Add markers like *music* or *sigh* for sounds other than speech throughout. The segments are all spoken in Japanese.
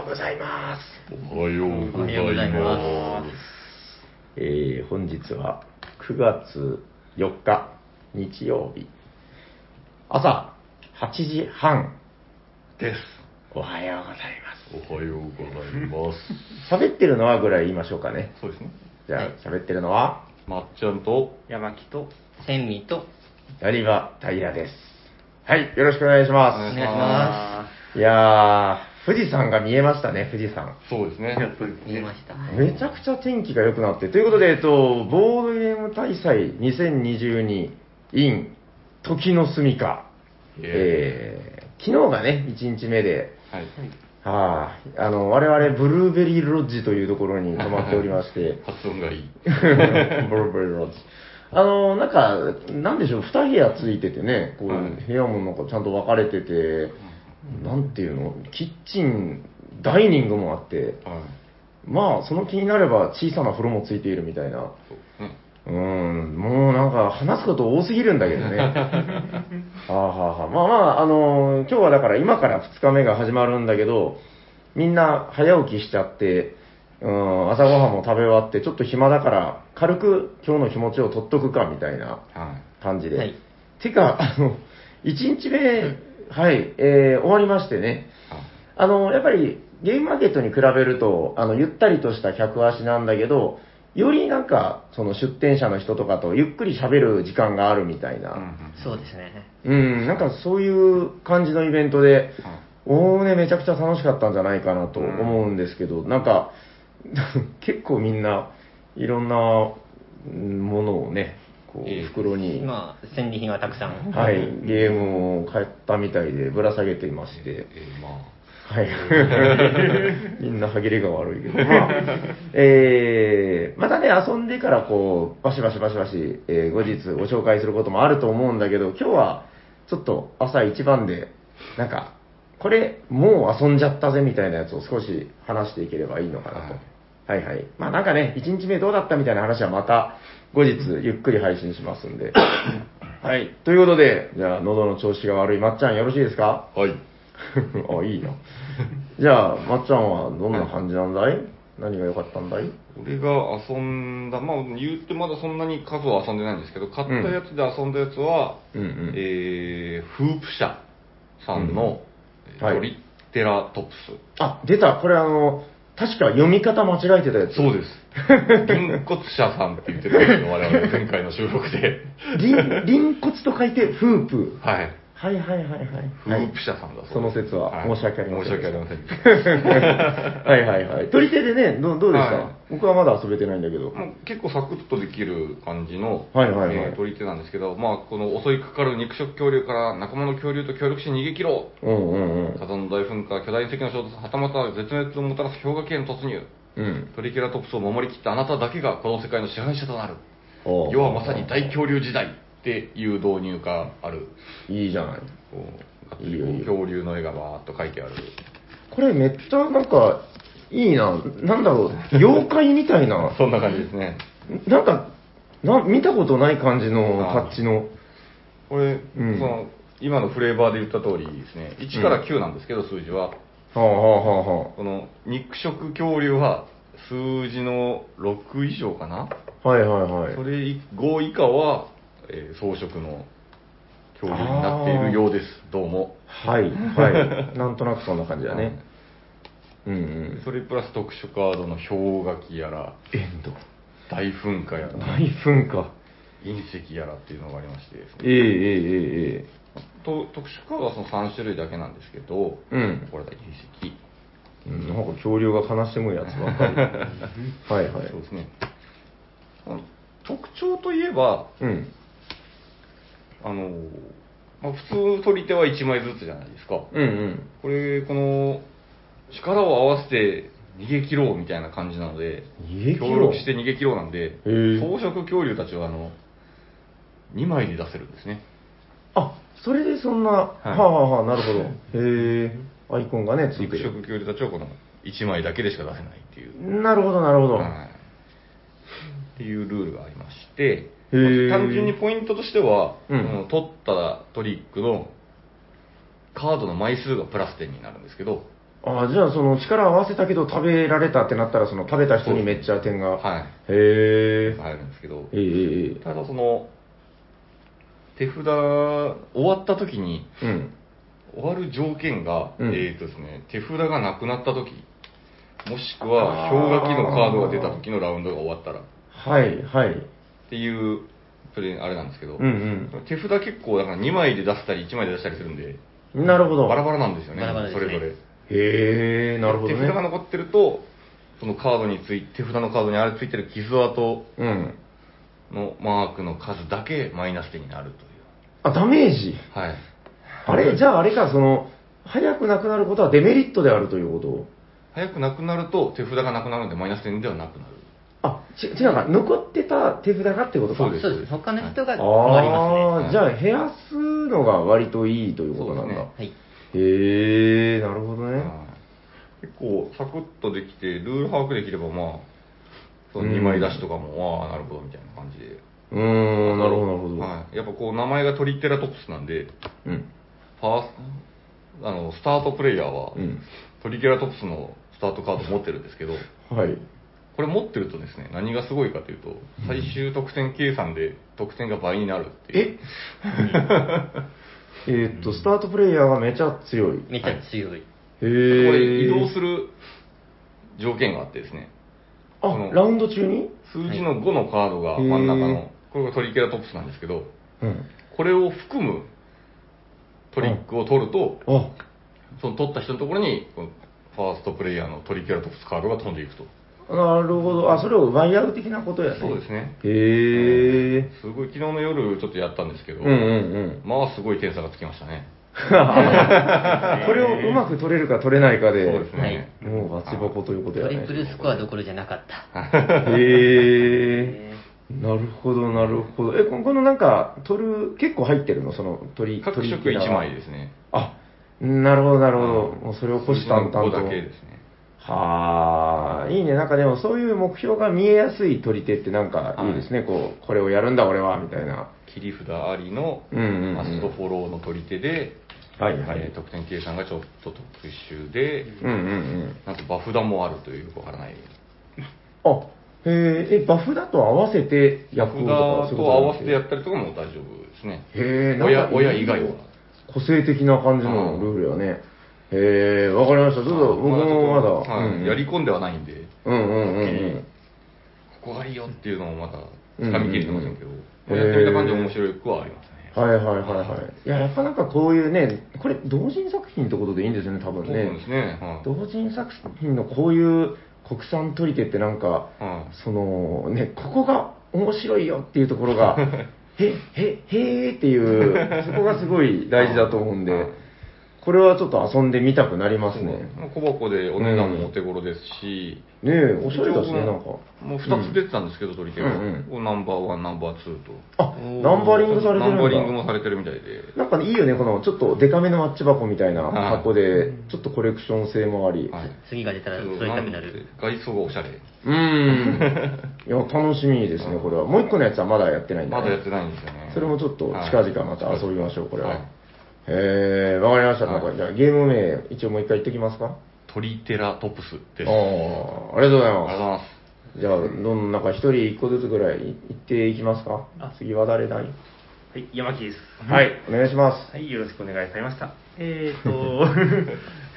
ようございます。おはようございます。えー本日は9月4日日曜日朝8時半です。おはようございます。おはようございます。喋ってるのはぐらい言いましょうかね。そうですね。じゃあ喋ってるのは？まっちゃんと、山木と千里とやりばタイヤです。はい、よろしくお願いしま。お願いしお願いしますいやー、富士山が見えましたね、富士山。そうですね。見えました。めちゃくちゃ天気が良くなって、ということで、えっと、ボードゲーム大祭2022 in 時の住みか、えー、昨日がね、1日目で、はい。はあ、あの、我々、ブルーベリーロッジというところに泊まっておりまして、*laughs* 発音がいい。*laughs* ブルーベリーロッジ。あの、なんか、なんでしょう、二部屋ついててね、こう、はい部屋もなんかちゃんと分かれてて、なんていうの、キッチン、ダイニングもあって、はい。まあ、その気になれば小さな風呂もついているみたいな。そうん、もうなんか話すこと多すぎるんだけどね。*laughs* はあはあはあ。まあまあ、あの今日はだから今から2日目が始まるんだけど、みんな早起きしちゃって、うん、朝ごはんも食べ終わって、ちょっと暇だから、軽く今日の気持ちを取っとくかみたいなはい。感じで。はいてか、あの、1日目、はい、えー終わりましてね、あの、やっぱりゲームマーケットに比べると、あの、ゆったりとした客足なんだけど、よりなんか、その出店者の人とかとゆっくり喋る時間があるみたいな、そうですね。うん、なんかそういう感じのイベントで、おおね、めちゃくちゃ楽しかったんじゃないかなと思うんですけど、なんか、*laughs* 結構みんな、いろんなうんものをね、こええう、袋に、まあ、戦利品はたくさん。はい、ゲームを買ったみたいでぶら下げていまして、えー、まはい。*laughs* みんな歯切れが悪いけど、まあ、えー、またね、遊んでからこう、バシバシバシバシ、えー後日ご紹介することもあると思うんだけど、今日はちょっと朝一番で、なんか、これ、もう遊んじゃったぜみたいなやつを少し話していければいいのかなと。はいはい。まあなんかね、1日目どうだったみたいな話はまた後日ゆっくり配信しますんで。*coughs* はい。ということで、じゃあ喉の調子が悪いまっちゃんよろしいですか？あ。はい。*laughs* あ、いいな。じゃあ、まっちゃんはどんな感じなんだい、何が良かったんだい？俺が遊んだ、まあ言ってまだそんなに数は遊んでないんですけど、買ったやつで遊んだやつは、うんうんえー、フープ社さんの、うんはいトリテラトプス。あ、出た。これあの、確か読み方間違えてたやつ。そうです。銀骨社さんって言ってたんですよ、我々前回の収録で。リン、リン骨と書いて、フープ。はい。はいはいはいはい。フープ社さんだそうです。その説は申し訳ありません申し訳ありません。*laughs* はいはいはい。取り手でね、どうどうでした、はい僕はまだ遊べてないんだけど。もう結構サクッとできる感じの、はいはいはいえー取り手なんですけど、まあ、この襲いかかる肉食恐竜から仲間の恐竜と協力して逃げ切ろうんうんうんう火。山の大噴火、巨大隕石の衝突、はたまた絶滅をもたらす氷河期への突入。うん。トリケラトプスを守りきったあなただけがこの世界の支配者となる。おう世はまさに大恐竜時代っていう導入がある。いいじゃない。こういいよいいよ恐竜の絵がバーっと描いてある。これめっちゃなんか、いいな。なんだろう、*laughs* 妖怪みたいな。そんな感じですね。なんか、な見たことない感じのタッチの。これ、うんその、今のフレーバーで言った通りですね、1から9なんですけど、数字は。はあはあはあはこの肉食恐竜は数字の6以上かな、あ。はいはいはい。それ5以下は、えー草食の恐竜になっているようです、どうも。はいはい。*laughs* なんとなくそんな感じだね。うんうん。それプラス特殊カードの氷河期やら、エンド。大噴火やら、大噴火。隕石やらっていうのがありましてですね。ええええええと特殊カードはその3種類だけなんですけど、うんこれだけ隕石。うん。なんか恐竜が悲しむやつばっかり。*laughs* はいはい。そうですね。特徴といえば、うん。あの、まあ、普通取り手は1枚ずつじゃないですか。うんうん。これ、この、力を合わせて逃げ切ろうみたいな感じなので、協力して逃げ切ろうなんで、草食恐竜たちは、あの、2枚で出せるんですね。あ、それでそんな、はあはあはあ、なるほど。*laughs* へえ。アイコンがね、ついてる。肉食恐竜たちはこの1枚だけでしか出せないっていう。なるほど、なるほど。はいっていうルールがありまして、単純にポイントとしては、うん取ったトリックのカードの枚数がプラス点になるんですけど、あじゃあその力合わせたけど食べられたってなったら、その食べた人にめっちゃ点が。はい。へえ。入るんですけどえ、ただその、手札、終わった時に、うん。終わる条件が、うんえーとですね、手札がなくなった時、もしくは氷河期のカードが出た時のラウンドが終わったら、っはい、はい。ていう、それあれなんですけど、うん手札結構だから2枚で出したり1枚で出したりするんで、うん。なるほど。バラバラなんですよね、バラバラですねそれぞれ。へえ、なるほどね。手札が残ってると、そのカードについて、手札のカードにあれついてる傷跡うん。のマークの数だけマイナス点になるという。あ、ダメージ？はい。あれ、じゃああれか、その、早くなくなることはデメリットであるということ？早くなくなると手札がなくなるのでマイナス点ではなくなる。違うか、残ってた手札がってことか。そうですそうです。他の人が困りますね。ああ、じゃあ減らすのが割といいということなんだ。そうはい。へえ、なるほどね。はい結構サクッとできて、ルール把握できればまあ、そのうん2枚出しとかも、ああ、なるほどみたいな感じで。うーん、なるほど、なるほど。はい。やっぱこう名前がトリケラトプスなんで、うん。ファースト、あの、スタートプレイヤーは、うん。トリケラトプスのスタートカード持ってるんですけど、はい。これ持ってるとですね、何がすごいかというと、最終得点計算で得点が倍になるっていう。え？*laughs* ーっと、スタートプレイヤーがめちゃ強い。めっちゃ強い。へこえ。れ移動する条件があってですね、あラウンド中に？数字の5のカードが真ん中の、これがトリケラトプスなんですけど、うん。これを含むトリックを取ると、あ、その取った人のところに、このファーストプレイヤーのトリケラトプスカードが飛んでいくと。なるほど。あ、それを奪い合う的なことやね。そうですね。へえ。すごい、昨日の夜ちょっとやったんですけど、うんうんうん。まあすごい点差がつきましたね。*laughs* これをうまく取れるか取れないかで、そうですね。もうバチボコということやね。トリプルスコアどころじゃなかった。へえ。なるほど、なるほど。え、ここのなんか、取る、結構入ってるの？その、鳥、各色鳥1枚ですね。あ、なるほど、なるほど。もうそれを虎視眈々と。数字の5だけですね。はあ、いいね。なんかでもそういう目標が見えやすい取り手ってなんかいいですね。こう、これをやるんだ俺は、みたいな。切り札ありのうんうんうんマストフォローの取り手で、はいはいえー得点計算がちょっと特殊で、うんうんうん。なんとバフダもあるというよくわからない。あ、へえ、え、バフだと合わせてバフ役をとかダと合わせてやっったりとかも大丈夫ですね。へえ、親親以外は。個性的な感じのルールやね。へえ、わかりました。どうぞ、僕もまだ。はいうんやり込んではないんで、うんうんうんうん。ここがいいよっていうのをまだ掴みきれてませんけど、うんうんうんまあやってみた感じ面白くはありますね。はいはいはいはい。いや、やっぱなんかこういうね、これ同人作品ってことでいいんですよね、多分ねそうで。すね。はい同人作品のこういう国産取り手ってなんか、はいそのね、ここが面白いよっていうところが、*laughs* へ、へ、へーっていう、そこがすごい大事だと思うんではい、これはちょっと遊んでみたくなりますね。まあ小箱でお値段もお手頃ですし、ねえ、おしゃれだしね、なんか。もう2つ出てたんですけど、取り手が。うんうんこうナンバーワン、ナンバーツーと。あ、ナンバリングされてるんだ。ナンバリングもされてるみたいで。なんかね、いいよね、このちょっとデカめのマッチ箱みたいなはい箱で、ちょっとコレクション性もあり。はい。次が出たら揃えたくなる。て外装がおしゃれ。うーん。*laughs* いや、楽しみですね、これは。もう一個のやつはまだやってないんだ、ね。まだやってないんですよね。それもちょっと近々また遊びましょう、これは。え、わかりました。なんか、はいじゃあゲーム名、一応もう一回言ってきますか？トリテラトプスです。ああ、ありがとうございありがとうございまます。す。じゃあ、どんなんか一人一個ずつぐらい言っていきますか？あ次は誰だい？はい、山木です。はい、お願いします。はい、よろしくお願いされました。えーと、*laughs*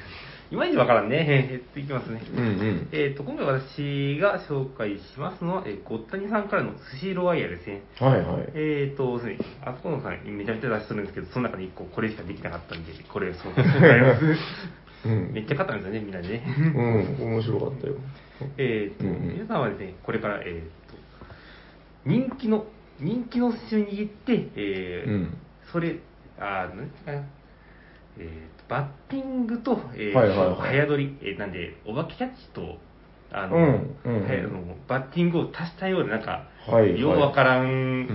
いまいちわからんね。えーっと、いきますね。うんうん。えーっと、今回私が紹介しますのは、えー、ごったにさんからの寿司ロワイヤルですね。はいはい。えーっと、すね、あそこのさんめちゃめちゃ出しとるんですけど、その中で1個これしかできなかったんで、これをそう紹介します。うん *laughs* めっちゃ買ったんですよね、みんなでね。うん、面白かったよ。えーっと、うんうん皆さんはですね、これから、えーっと、人気の、人気の寿司を握って、えーうんそれ、あー、なんていうかな、えーと、バッティングと、えーはいはいはい。早取り、えーなんで、お化けキャッチと、あの、うんうん。うんはいあのバッティングを足したような、なんか、はいはい。ようわからん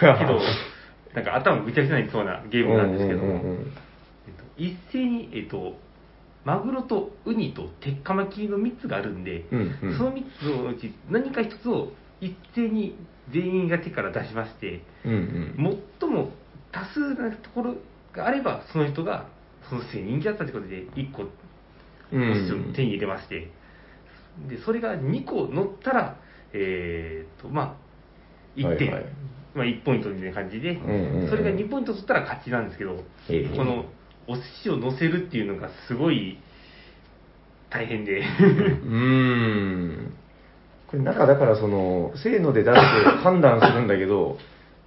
けど、*laughs* なんか頭ぐちゃぐちゃになりそうなゲームなんですけど。も、うんうんうんうん。えっと、一斉に、えっと、マグロとウニと鉄火巻きの3つがあるんで、うんうん。その3つのうち何か1つを一斉に全員が手から出しまして、うんうん。最も多数なところがあれば、その人が、その人に人気だったということで、1個手に入れまして、で、それが2個乗ったら、えーっと、まあ、1点、はいはい。まあ1ポイントみたいな感じで、んうんうん。それが2ポイント取ったら勝ちなんですけど、ええ。このお寿司を乗せるっていうのがすごい大変で、うーん。これなんかだからその、せーので出して判断するんだけど、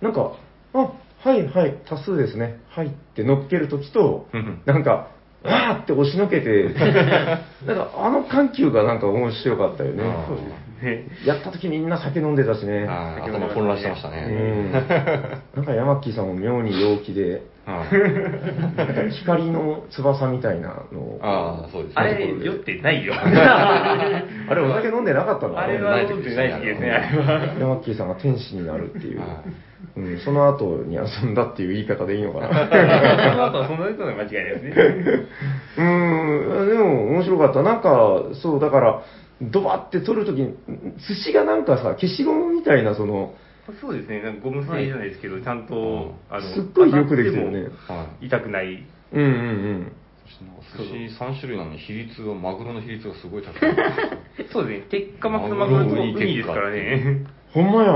なんか、あ、はいはい、多数ですね、はいって乗っけるときとうん、なんか、わーって押しのけて、*laughs* なんかあの緩急がなんか面白かったよね。あーそうですね。やったときみんな酒飲んでたしね。はい頭混乱してましたうね。ん。*laughs* なんか山木さんも妙に陽気で、光の翼みたいなのを。ああ、そうですね。あれ、酔ってないよ。*laughs* あれお酒飲んでなかったの？あれは飲んでない時ですね、あれは。ヤマッキーさんが天使になるっていう、はうん、その後に遊んだっていう言い方でいいのかな。その後はその人の間違いですね。うん、でも面白かった。なんか、そう、だから、ドバって取るときに、寿司がなんかさ、消しゴムみたいな、その、そうですね、なんかゴム製じゃないですけど、ちゃんと、あの、すっごいよくできてるね。はい。痛くない。うんうんうん。寿司3種類なのに比率が、マグロの比率がすごい高い。*laughs* そうですね、鉄火巻きとマグロとウニですからね。ほんまや、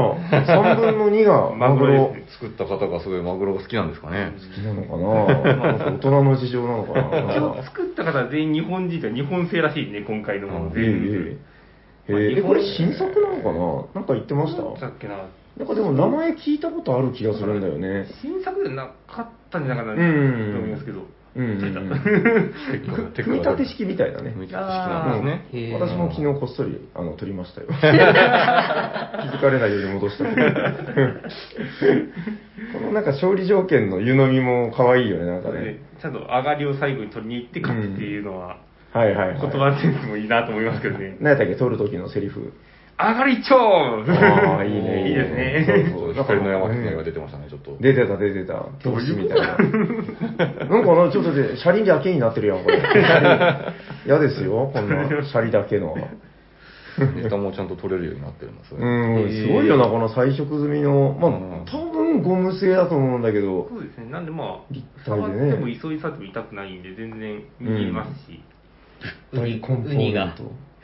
3分の2が *laughs* マグロ。作った方がすごいマグロが好きなんですかね。好きなのかな？なんか大人の事情なのかななん一応か作った方は全員日本人と日本製らしいね、今回のものええ全部。ええええこれ新作なのかな？なんか言ってました？だっけな。なんかでも名前聞いたことある気がするんだよね。新作じゃなかったんじゃないかなとうん思いますけど。うん *laughs* 組み立て式みたいなね。組み立て式なんですね。私も昨日こっそりあの撮りましたよ。*laughs* 気づかれないように戻したけど。このなんか勝利条件の湯飲みも可愛いよね、なんかね。ちゃんと上がりを最後に取りに行って勝つっていうのは、はいはいはい。言葉センスもいいなと思いますけどね。何やったっけ、撮る時のセリフ。上がり超ああ、いいね。*laughs* いいですね。そうそう *laughs* 光の山木が出てましたね、ちょっと。出てた出てた。どういう投資みたいな。なんかな、ちょっとで、シャリだけになってるやん、これ。*laughs* 嫌ですよ、こんな、シャリだけの。ネタもちゃんと取れるようになってるんですようん、すごいよな、この彩色済みの。まあうん、多分ゴム製だと思うんだけど、そうですね。なんでま立あ、体でね触っても急いさっても痛くないんで、全然握りますし。大コンポーウニがネント。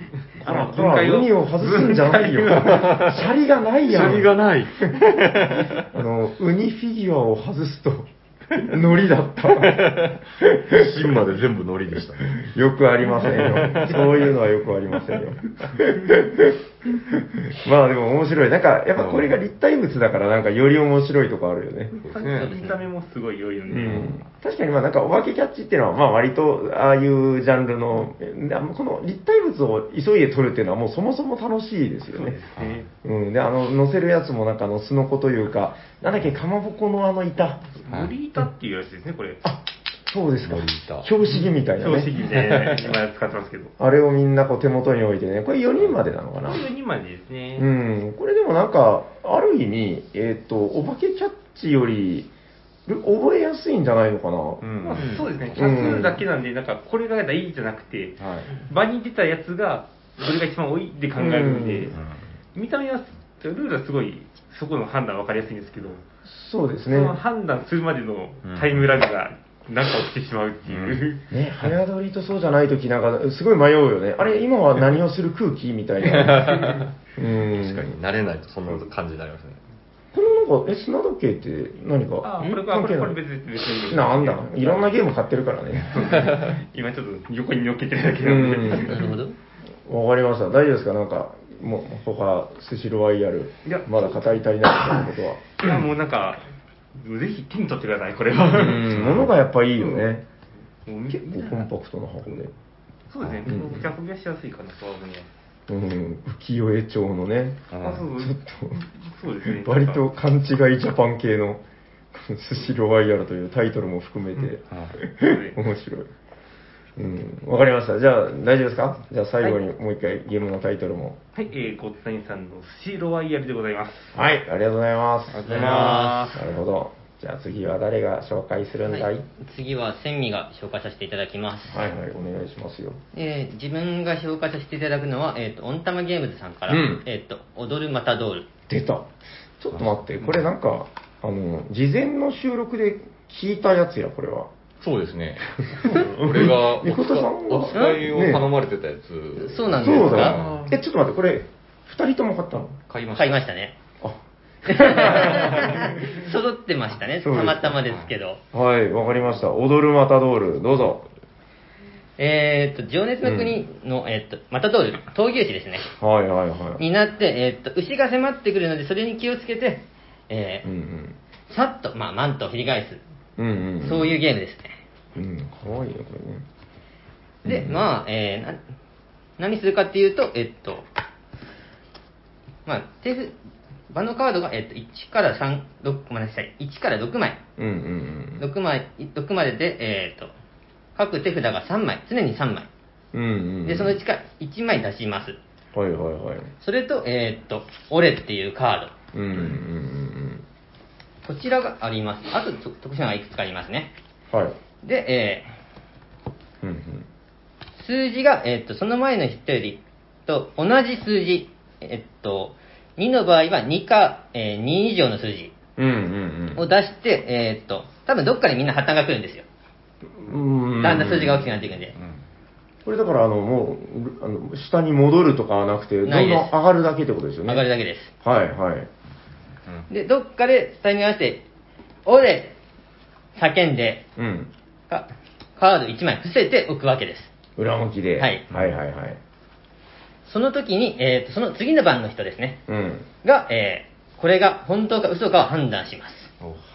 *laughs* あのほら、ウニを外すんじゃないよ。*laughs* シャリがないやん。シャリがない。*laughs* あの、ウニフィギュアを外すと、ノリだった。芯まで全部海苔でしたね。よくありませんよ。そういうのはよくありませんよ。*laughs* まあでも面白い。なんか、やっぱこれが立体物だから、なんかより面白いとこあるよね。見た目もすごい良いので、うん、確かにまあなんかお化けキャッチっていうのはまあ割とああいうジャンルの、えこの立体物を急いで撮るっていうのはもうそもそも楽しいですよねそうで。すね。うん、で、あの、乗せるやつもなんかあの、すのこというか、なんだっけ、かまぼこのあの板。はい森板っていうやつですね、これ。あ、そうですか。標識みたいな標識ね。で今使ってますけど。*laughs* あれをみんなこう手元に置いてね、これ4人までなのかな。こういう2枚ですね。うん、これでもなんか、ある意味、えっ、と、お化けキャッチより、覚えやすいんじゃないのかな。うんまあ、そうですね、うん多数だけなんで、なんかこれが大事じゃなくて、はい。場に出たやつが、それが一番多いって考えるんで、見た目は、ルールはすごい、そこの判断分かりやすいんですけど、そうですね。その判断するまでのタイムラグが、なんか起きてしまうっていう。*laughs* ね、早撮りとそうじゃないときなんか、すごい迷うよね。あれ、今は何をする空気みたいな。*laughs* うん。確かに、慣れないとそんな感じになりますね。このなんか、え、砂時計って何か？あ、これか、これ、これ別に別に。なんだ、いろんなゲーム買ってるからね。*laughs* 今ちょっと横に乗っけてるだけうなんで。ん。なるほど。わかりました。大丈夫ですか？なんか、もう、他、スシロワイヤルいや、まだ語り足りないみたいなことは。いや、もうなんか、ぜひ手に取ってください、これうは。ん、物がやっぱいいよね。結構コンパクトな箱で。そうですね、うん持ち運びはしやすいかなとは思います。うん、浮世絵調のね、あ、そうちょっそうですね。と、割と勘違いジャパン系の、スシロワイヤルというタイトルも含めて、はい。*laughs* 面白い。うん、わかりました。じゃあ、大丈夫ですか？じゃあ最後にもう一回ゲームのタイトルも。はい、えー、ゴッツァインさんのスシロワイヤルでございます。はい、ありがとうございます。ありがとうございまなるほど。じゃあ次は誰が紹介するんだい、はい、はい、次は千味が紹介させていただきます。はいお願いしますよ。えー自分が紹介させていただくのは、えっ、と、オンタマゲームズさんから、うんえっ、と、踊るマタドール。出た。ちょっと待って、これなんか、あの、事前の収録で聞いたやつや、これは。そうですね。*laughs* 俺がお猫田さんは？お使いを頼まれてたやつ、そうなんですそうだかよ。え、ちょっと待って、これ、二人とも買ったの？買いました。買いましたね。あ、*laughs* 揃ってましたね。たそうですまたまですけど。はい、わかりました。踊るマタドール、どうぞ。えーっと、情熱の国の、えーっと、マタドール、闘牛士ですね。はいはいはい。になって、えーっと、牛が迫ってくるので、それに気をつけて、えうんうーん。さっと、まあ、マントを振り返す。うんうん。そういうゲームですね。うん、かわいいね、これね。で、まあ、えーな、何するかっていうと、えっと、まあ、手札、場のカードが、えっと、1から3、6、ごめんなさい、1から6枚。うんうんうん。6枚、6までで、えっと、各手札が3枚、常に3枚。うんうん。で、そのうちから1枚出します。はいはいはい。それと、えーっと、オレっていうカーうんうんうんド。こちらがあります。あと、と特殊なのがいくつかありますね。うん。はい。で、えうんうん。ー数字が、えーっと、その前の人よりと同じ数字。えーっと、2の場合は2か、えー2以上の数字を出して、えーっと、多分どっかでみんな破綻が来るんですよ。だんだん数字が大きくなっていくんで。これだから、あの、もう、あの下に戻るとかはなくて、どんどん上がるだけってことですよね。上がるだけです。はいはい。で、どっかでタイミング合わせて、オレ叫んで、うん。かカード1枚伏せておくわけです。裏向きで。はいはいはいはい。その時に、えーと、その次の番の人ですね。うん。が、えーこれが本当か嘘かを判断します。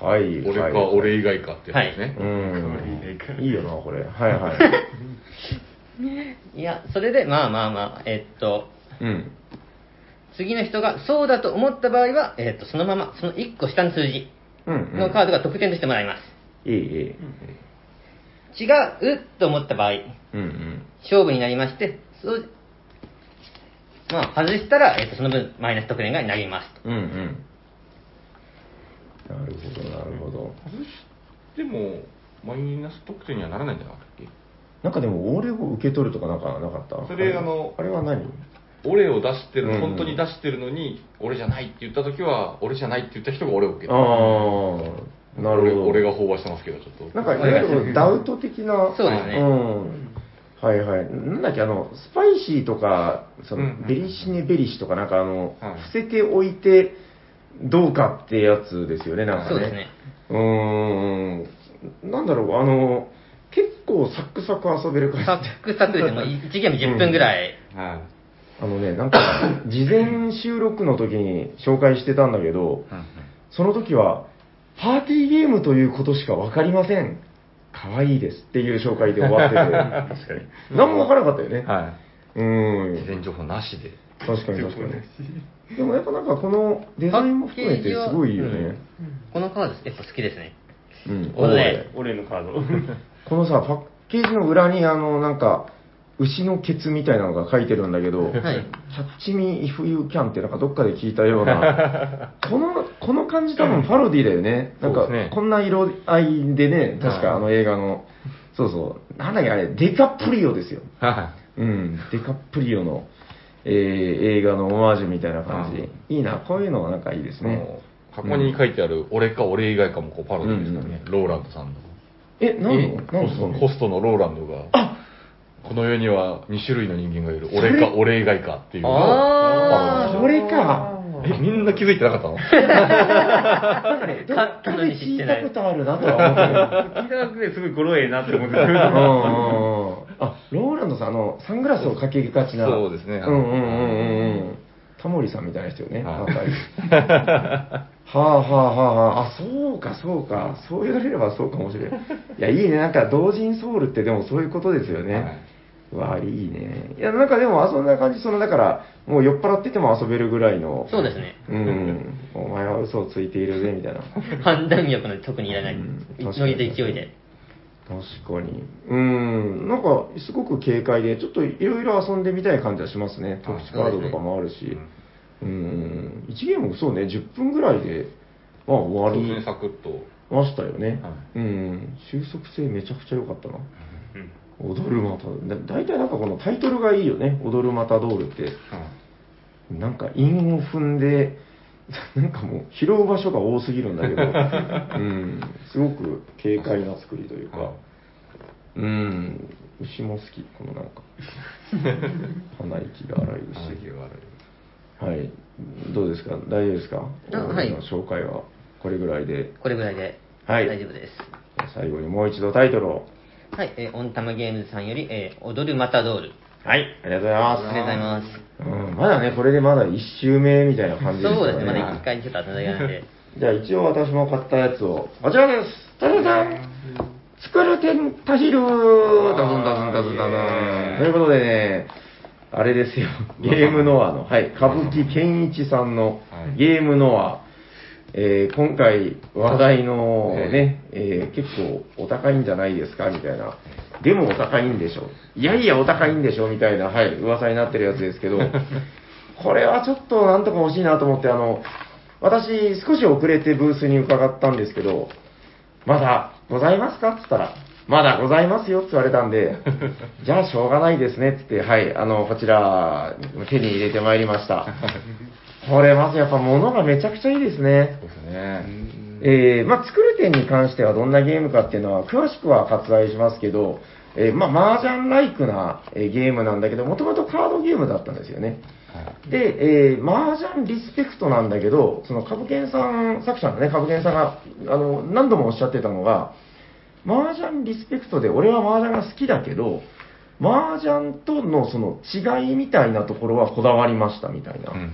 はい。俺かはい俺以外かってやつですね。うん。いいよな、これ。はいはい。*laughs* いや、それで、まあまあまあ、えーっと、うん。次の人がそうだと思った場合は、えーっと、そのまま、その1個下の数字うん、うん。のカードが得点としてもらいます。いい、いい。違うと思った場合、うんうん。勝負になりまして、そうまあ、外したら、えーっと、その分、マイナス得点が投げますと。うんうん。なるほど、なるほど。外しても、マイナス得点にはならないんじゃなかったっけ？なんかでも、俺を受け取るとかなんかなかった？それあのあれは何？俺を出してる、うん本当に出してるのに、俺じゃないって言った時は、俺じゃないって言った人が俺を受けあ取る。あ、なるほど。俺俺が飽和してますけど、ちょっと。なんか、いわゆるダウト的な。そうですねうん。はいはい。なんだっけ、あの、スパイシーとか、その、うんうんベリシネベリシとか、なんかあの、はい伏せておいて、どうかってやつですよね、なんかね。そうですね。うーん。なんだろう、あの、結構サクサク遊べる感じ。サックサクですね。もう1ゲーム10分ぐらい。はい。あのね、なんか、*coughs* 事前収録の時に紹介してたんだけど、その時は、パーティーゲームということしかわかりません。可愛いですっていう紹介で終わってて、*laughs* 確かに。何もわからなかったよね。はうい。ん。事前情報なしで。確かに確かに。でもやっぱなんかこのデザインも含めてすごいいいよね。このカード、やっぱ好きですね。うん。俺のカード。このさ、パッケージの裏にあの、なんか、牛のケツみたいなのが書いてるんだけど、はい。キャッチミー if you can ってなんかどっかで聞いたような、*laughs* この、この感じ多分パロディだよね。なんかこんな色合いでね、確かあの映画の、そうそう、なんだっけあれ、デカプリオですよ。はうん、デカプリオの、えー映画のオマージュみたいな感じ。いいな、こういうのはなんかいいですい。ね箱に書いてある、俺か俺以外かもこうパロディですからね。ローランドさんの。え、なんえのなんホストのホストのローランドが、あこの世には2種類の人間がいる。俺か俺以外かっていうのをあーパロディこれか。え、みんな気づいてなかったの？な *laughs* んかね、どっかで聞いたことあるなとは思ってる。聞いただけですごい語呂ええなって思ってた。うんうんうんあ、ローランドさん、あの、サングラスをかけがちな。そうですねうんうんうんうんうん。タモリさんみたいな人よね。はいはあはあはあはあ、あ、そうかそうか。そう言われればそうかもしれない。いや、いいね。なんか、同人ソウルってでもそういうことですよね。はい。うわあ、いいね。いや、なんかでも、そんな感じ、その、だから、もう酔っ払ってても遊べるぐらいの。そうですね。うん。お前は嘘をついているぜ、みたいな。*laughs* 判断力の特にいらない。うんノリと勢いで。確かに。うん。なんか、すごく軽快で、ちょっといろいろ遊んでみたい感じはしますね。特殊カードとかもあるし。うん。1ゲーム、そうね、10分ぐらいで、まあ、終わりサクッと。ましたよね。はうん。収束性めちゃくちゃ良かったな。うん踊るマタだ大体なんかこのタイトルがいいよね。踊るマタドールって。なんか韻を踏んで、*laughs* なんかもう拾う場所が多すぎるんだけど、*laughs* うん、すごく軽快な作りというか、うん。牛も好き、このなんか。*laughs* 鼻息が荒いあ牛。が悪いはい。どうですか？大丈夫ですか？あはいの紹介はこれぐらいで。これぐらいではい大丈夫です。最後にもう一度タイトルを。はい、えーオンタマゲームズさんより、えー踊るマタドール。はい。ありがとうございます。ありがとうございます。うん、まだね、これでまだ1周目みたいな感じですからそうですね、まだ一回ちょっと後だけなんで。*laughs* じゃあ一応私も買ったやつを、こちらですタダダン作るテンタヒルダズンダズンダズンダズンということでね、あれですよ、ゲームノアの、はい、歌舞伎健一さんのはいゲームノア、えー今回話題のね、えー結構お高いんじゃないですかみたいな。でもお高いんでしょ。いやいやお高いんでしょみたいな、はい、噂になってるやつですけど、*laughs* これはちょっとなんとか欲しいなと思って、あの、私、少し遅れてブースに伺ったんですけど、まだございますか？って言ったら、まだございますよって言われたんで、*laughs* じゃあしょうがないですねって言って、はい、あの、こちら、手に入れてまいりました。これ、まずやっぱ物がめちゃくちゃいいですね。そうですね。えーまあ、作る点に関してはどんなゲームかっていうのは、詳しくは割愛しますけど、えーまあ、麻雀ライクな、えーゲームなんだけど、もともとカードゲームだったんですよね。はいで、えー、麻雀リスペクトなんだけど、その株券さん、作者のね、株券さんが、あの、何度もおっしゃってたのが、麻雀リスペクトで、俺は麻雀が好きだけど、麻雀とのその違いみたいなところはこだわりましたみたいな。うん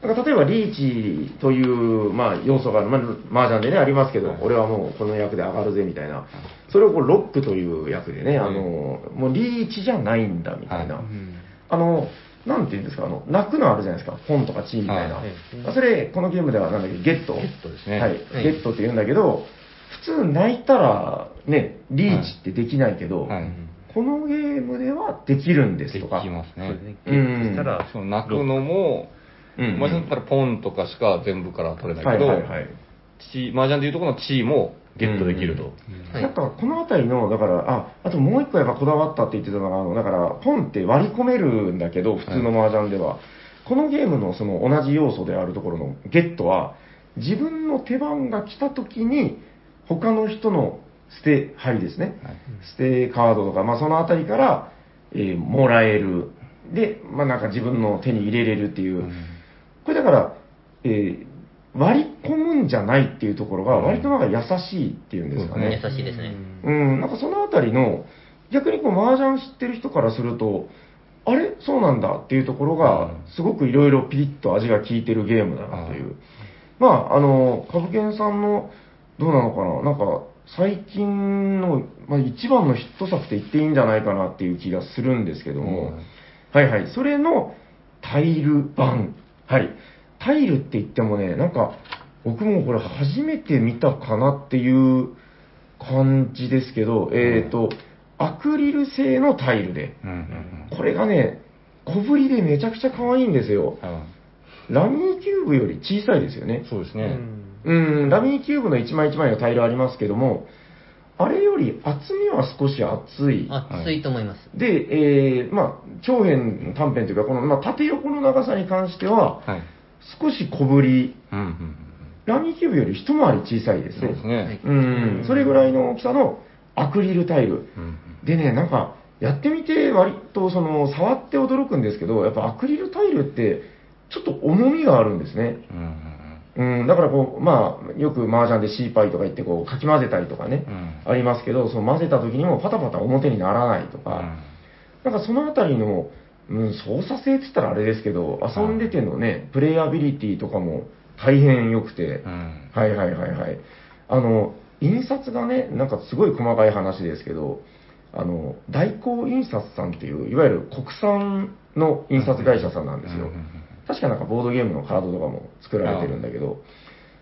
だから例えばリーチという、まあ、要素がある、まあ、麻雀でね、ありますけど、はい。俺はもうこの役で上がるぜみたいな、それをこうロックという役でね、あの、もうリーチじゃないんだみたいな。はい。あの、なんていうんですか、あの、泣くのあるじゃないですか、本とかチーみたいな。はい。あそれ、このゲームではなんだっけ、ゲット。ゲットですね。はい、はい。ゲットって言うんだけど、普通泣いたら、ね、リーチってできないけど、はい。このゲームではできるんですでとか。きますね。そうです。ね。ゲットしたら、その泣くのも、うん麻雀だったらポンとかしか全部から取れないはいけど、はいはい。チ麻雀でいうとこの地位もゲットできると。はいなんかこの辺りの、だから、あ、あともう一個やっぱこだわったって言ってたのが、あの、だから、ポンって割り込めるんだけど、普通の麻雀では。このゲームのその同じ要素であるところのゲットは、自分の手番が来た時に、他の人の捨て牌ですね。はい捨てカードとか、まあそのあたりから、えーもらえる。で、まあなんか自分の手に入れれるっていう。うんこれだから、えー割り込むんじゃないっていうところが、うん。割となんか優しいっていうんですかね。優しいですね。うん、なんかそのあたりの、逆にこう、麻雀知ってる人からすると、あれ？そうなんだっていうところがうん、すごくいろいろピリッと味が効いてるゲームだなという。まあ、あの、株券さんの、どうなのかな、なんか、最近の、まあ、一番のヒット作って言っていいんじゃないかなっていう気がするんですけども、うん。はいはい、それのタイル版。はい。タイルって言ってもね、なんか、僕もこれ初めて見たかなっていう感じですけど、えっ、と、アクリル製のタイルで、うんうんこれがね、小ぶりでめちゃくちゃ可愛いんですよ。うんラミーキューブより小さいですよね。うそうですね。んうん、ラミーキューブの1枚1枚のタイルありますけども、あれより厚みは少し厚い。熱いと思います。で、えーまあ、長辺、短辺というか、この、まあ、縦横の長さに関しては、はい。少し小ぶり、うんラミーキューブより一回り小さいですね。そうですね。うん、それぐらいの大きさのアクリルタイル。うんでね、なんか、やってみて割とその、触って驚くんですけど、やっぱアクリルタイルって、ちょっと重みがあるんですね。うんうんうん、だからこう、まあ、よく麻雀でシーパイとか言ってこう、かき混ぜたりとかね、うん。ありますけど、その混ぜた時にもパタパタ表にならないとか、なんかそのあたりの、うん、操作性って言ったらあれですけど、遊んでてのね、プレイアビリティとかも大変良くて、うん。はいはいはいはい。あの、印刷がね、なんかすごい細かい話ですけど、あの、大光印刷さんっていう、いわゆる国産の印刷会社さんなんですよ。うんうんうん確かなんかボードゲームのカードとかも作られてるんだけど、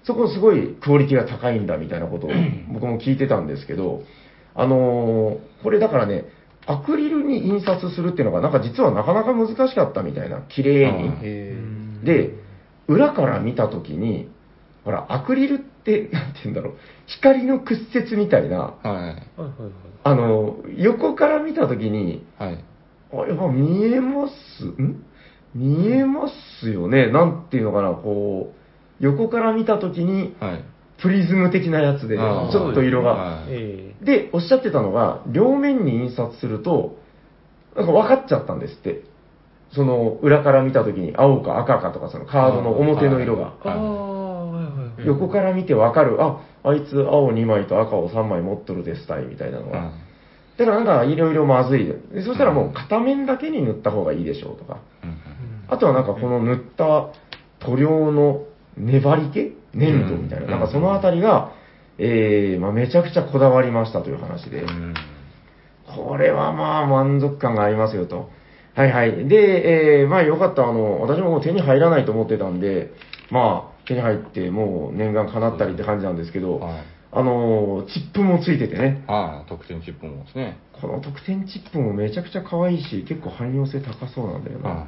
そこすごいクオリティが高いんだみたいなことを *clears throat* 僕も聞いてたんですけど、あのーこれだからね、アクリルに印刷するっていうのがなんか実はなかなか難しかったみたいな、綺麗に。へで、裏から見たときに、ほら、アクリルって、*laughs* なんて言うんだろう、光の屈折みたいな、はいはいはいはい。あの、横から見たときに、はい。あ、やっぱ見えます？ん？見えますよね。なんていうのかな、こう、横から見たときに、はい。プリズム的なやつで、ちあーょっと色が。はいえで、おっしゃってたのが、両面に印刷すると、なんか分かっちゃったんですって。その、裏から見たときに青か赤かとか、そのカードの表の色が。はいはい。横から見て分かる、あ、あいつ青2枚と赤を3枚持っとるですたい、みたいなのが。だからなんかいろいろまずいで。そしたらもう片面だけに塗った方がいいでしょうとか。あとはなんかこの塗った塗料の粘り気？粘土みたいな。うんなんかそのあたりが、えー、まあめちゃくちゃこだわりましたという話で。これはまあ満足感がありますよと。はいはい。で、えー、まあよかった。あの、私ももう手に入らないと思ってたんで、まあ手に入ってもう念願叶ったりって感じなんですけど、はいあの、チップもついててね。はい、得点チップもですね。この得点チップもめちゃくちゃ可愛いし、結構汎用性高そうなんだよな。は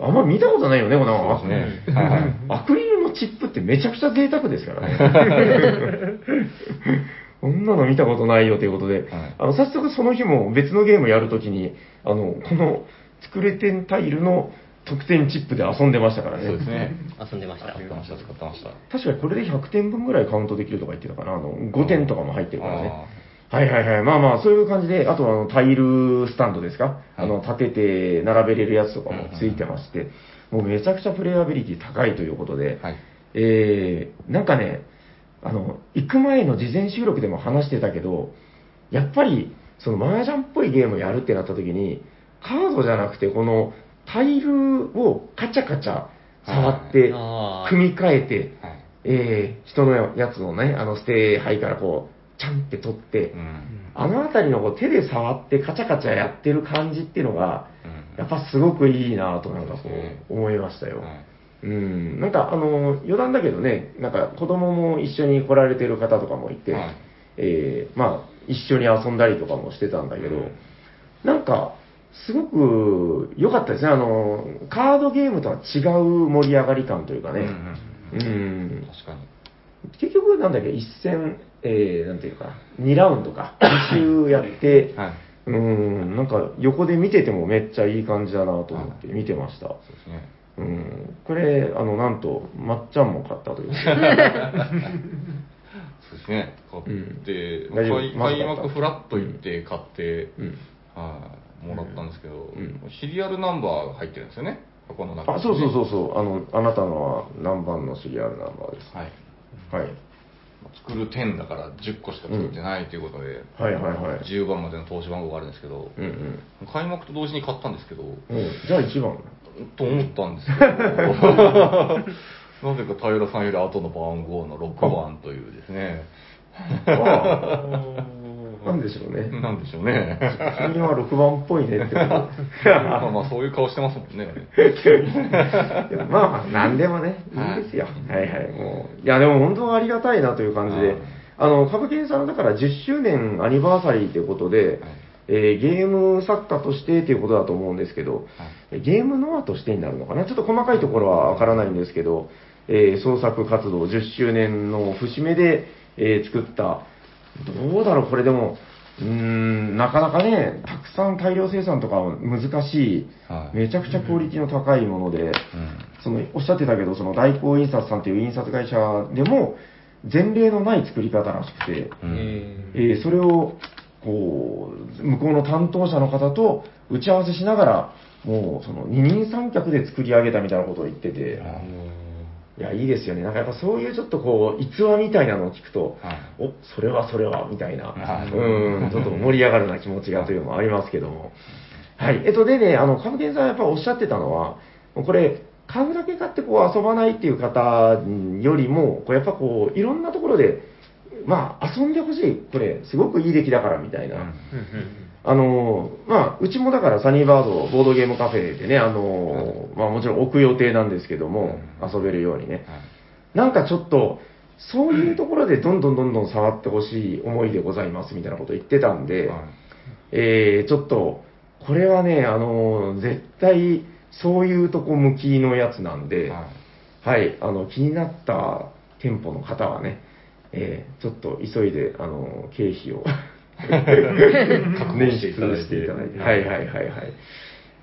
あんま見たことないよね、このそうですねはいはいアクリルのチップってめちゃくちゃ贅沢ですからね。こんなの見たことないよということで、はいあの早速その日も別のゲームやるときに、あの、この作れ点タイルの得点チップで遊んでましたからね。そうですね。遊んでました使ってました、使ってました。確かにこれで100点分ぐらいカウントできるとか言ってたかな。あの、5点とかも入ってるからね。はいはいはい。まあまあ、そういう感じで、あとはあのタイルスタンドですか、はいあの、立てて並べれるやつとかもついてまして、もうめちゃくちゃプレイアビリティ高いということで、はい。えー、なんかね、あの、行く前の事前収録でも話してたけど、やっぱり、その麻雀っぽいゲームやるってなった時に、カードじゃなくて、このタイルをカチャカチャ触って組み替えて、はい。えー、人のやつをね、あの、捨て牌からこう、ちゃんって取って、うん。あのあたりのこう手で触ってカチャカチャやってる感じっていうのが、やっぱすごくいいなとなんかこそう思いましたよ。はいうん、なんかあの、余談だけどね、なんか子供も一緒に来られてる方とかもいて、はいえーまあ一緒に遊んだりとかもしてたんだけど、なんか、すごく良かったですね。あの、カードゲームとは違う盛り上がり感というかね。うんうん確かに。結局、なんだっけ、一戦、えー、なんていうか、2ラウンドか、2周やって、はい。うん、なんか横で見ててもめっちゃいい感じだなと思って見てました。そうですね。うん、これ、あの、なんと、まっちゃんも買ったという。*laughs* そうですね。買って、うん開幕フラッと行って買って、うん。はい、もらったんですけど、んシリアルナンバーが入ってるんですよね。箱の中にあ、そうそうそうそう、あの、あなたのは何番のシリアルナンバーです。はい。はい。作る点だから10個しか作ってないということで、はいはいはい。10番までの投資番号があるんですけど、うんうん。開幕と同時に買ったんですけど、うん、じゃあ1番。と思ったんですけど、*laughs* なぜか平さんより後の番号の6番というですね、*laughs* ああ、なんでしょうね。なんでしょうね。君は6番っぽいねってこと。*laughs* まあまあそういう顔してますもんね。*laughs* まあまあ、なんでもね、いいですよ。はいはい、もう。いや、でも本当ありがたいなという感じではい、あの、株券さんだから10周年アニバーサリーということで、えーゲーム作家としてということだと思うんですけど、ゲームノアとしてになるのかな？ちょっと細かいところはわからないんですけど、えー創作活動10周年の節目で、えー作った、どうだろう、これでも、うーん、なかなかね、たくさん大量生産とかは難しい、はい。めちゃくちゃクオリティの高いもので、そのおっしゃってたけど、その大光印刷さんという印刷会社でも、前例のない作り方らしくて、うん。えーそれをこう向こうの担当者の方と打ち合わせしながら、もうその二人三脚で作り上げたみたいなことを言ってて、いや、いいですよね。なんかやっぱそういうちょっとこう、逸話みたいなのを聞くと、はいお、それはそれは、みたいな、はいうん、ちょっと盛り上がるな気持ちがというのもありますけども。はい。えっと、でね、あの、株券さんやっぱおっしゃってたのは、もうこれ、買うだけ買ってこう遊ばないっていう方よりも、こうやっぱこう、いろんなところで、まあ、遊んでほしい。これ、すごくいい出来だから、みたいな。あの、まあ、うちもだからサニーバードボードゲームカフェでね、あの、まあもちろん置く予定なんですけども、遊べるようにね。なんかちょっと、そういうところでどんどんどんどん触ってほしい思いでございますみたいなこと言ってたんで、はい。えー、ちょっと、これはね、あの、絶対そういうとこ向きのやつなんで、ははい、あの、気になった店舗の方はね、えー、ちょっと急いで、あの、経費を確保していただいて捻出していただいて。はいはいはいはい。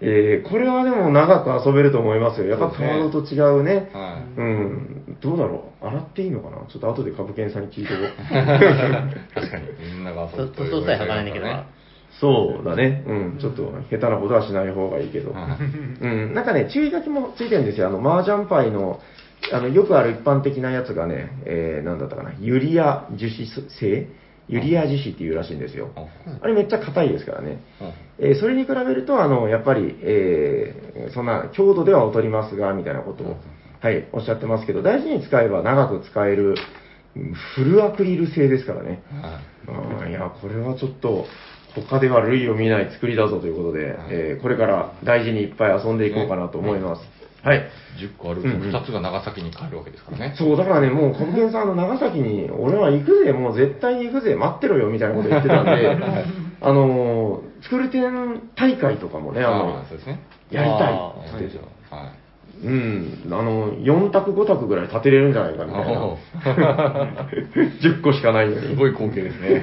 えーこれはでも長く遊べると思いますよ。やっぱカードと違うね。はうん。どうだろう？洗っていいのかな？ちょっと後で株券さんに聞いておこう。*laughs* 確かに。みんなが遊ぶ塗装さえ剥がないんだけど、そうだね。うん。ちょっと下手なことはしない方がいいけど。はいうん。なんかね、注意書きもついてるんですよ。あの、麻雀牌の、あの、よくある一般的なやつがね、えー、なんだったかな？ユリア樹脂製？ユリア樹脂っていうらしいんですよ。あれめっちゃ硬いですからね。えーそれに比べると、あの、やっぱり、えーそんな強度では劣りますが、みたいなことを、はい、おっしゃってますけど、大事に使えば長く使える、うんフルアクリル製ですからね。はいいや、これはちょっと、他では類を見ない作りだぞということで、えーこれから大事にいっぱい遊んでいこうかなと思います。はい。10個あると2つが長崎に帰るわけですからね。そう、だからね、もう、コブケンさん、あの、長崎に、俺は行くぜ、*laughs* もう絶対に行くぜ、待ってろよ、みたいなこと言ってたんで、*laughs* あのー、作る店大会とかもね、ああのあ、そうですね。やりたいあって言ってた。はい。うん、あの、4択5択ぐらい立てれるんじゃないかみたいな。お10 *laughs* 個しかないのに。すごい光景ですね。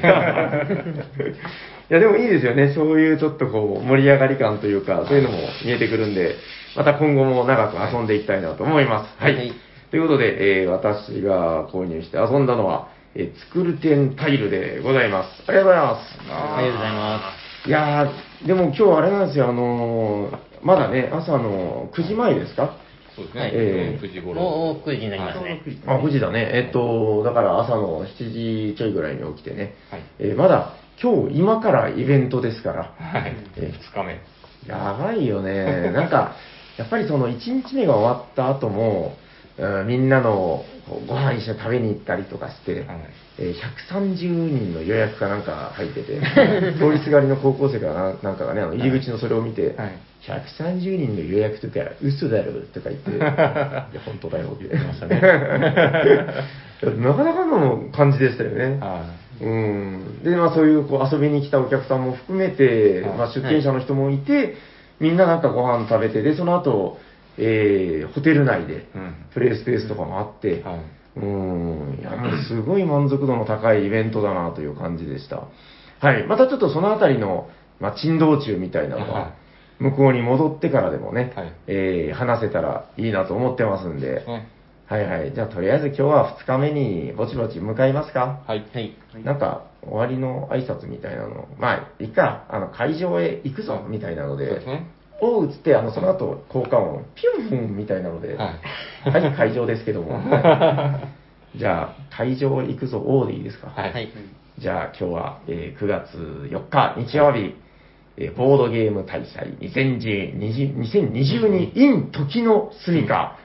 いや、でもいいですよね。そういうちょっとこう、盛り上がり感というか、そういうのも見えてくるんで、また今後も長く遊んでいきたいなと思います。はい。はいということで、えー私が購入して遊んだのは、えー作る点タイルでございます。ありがとうございます。ありがとうございまいやー、でも今日あれなんですよ、あのーまだね、朝の9時前ですか？そうですね。はいええ9時す。頃。もう9時になりますね。あ、9時だね。えっと、だから朝の7時ちょいぐらいに起きてね、はいえーまだ今日、今からイベントですから、はい。え2日目。やばいよね。なんか、やっぱりその1日目が終わった後も、うんみんなのご飯一緒に食べに行ったりとかして、はいえー130人の予約かなんか入ってて、*laughs* 通りすがりの高校生がななんかがね、あの入り口のそれを見て、はい130人の予約とか嘘だろとか言って、*laughs* いや、本当だよって言ってましたね。*laughs* なかなかの感じでしたよね。はうん。で、まあそういうこう遊びに来たお客さんも含めて、はいまあ出店者の人もいて、みんななんかご飯食べて、で、その後、えーホテル内でうん。プレイスペースとかもあって、はい。うん、いや、もうすごい満足度の高いイベントだなという感じでした。はい。またちょっとそのあたりの、まあ、珍道中みたいなのはは、向こうに戻ってからでもね、はい。えー話せたらいいなと思ってますんで、ねはいはい。じゃあとりあえず今日は2日目にぼちぼち向かいますか？はい。はい。なんか、終わりの挨拶みたいなの、まあ、いいか、あの、会場へ行くぞ、みたいなので、そうですね。おうっつって、あの、その後、効果音、ピュンフンみたいなので、ははい、会場ですけども、*laughs* みたい。なじゃあ、会場行くぞ、おうでいいですか？はい。はい。じゃあ、今日は、えー9月4日、日曜日、えーボードゲーム大祭2010 2022 in 時の住みか、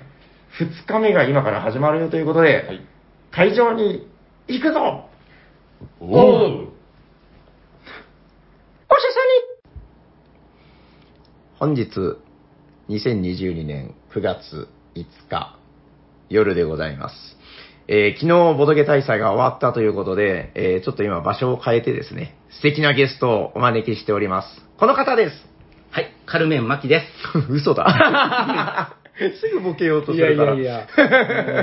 2日目が今から始まるよということで、はい。会場に行くぞおおーおしゃさに本日、2022年9月5日、夜でございます。えー昨日、ボドゲ大祭が終わったということで、えーちょっと今場所を変えてですね、素敵なゲストをお招きしております。この方ですはい、カルメン・マキです。*laughs* 嘘だ。*laughs* *laughs* すぐボケようとするから。いや、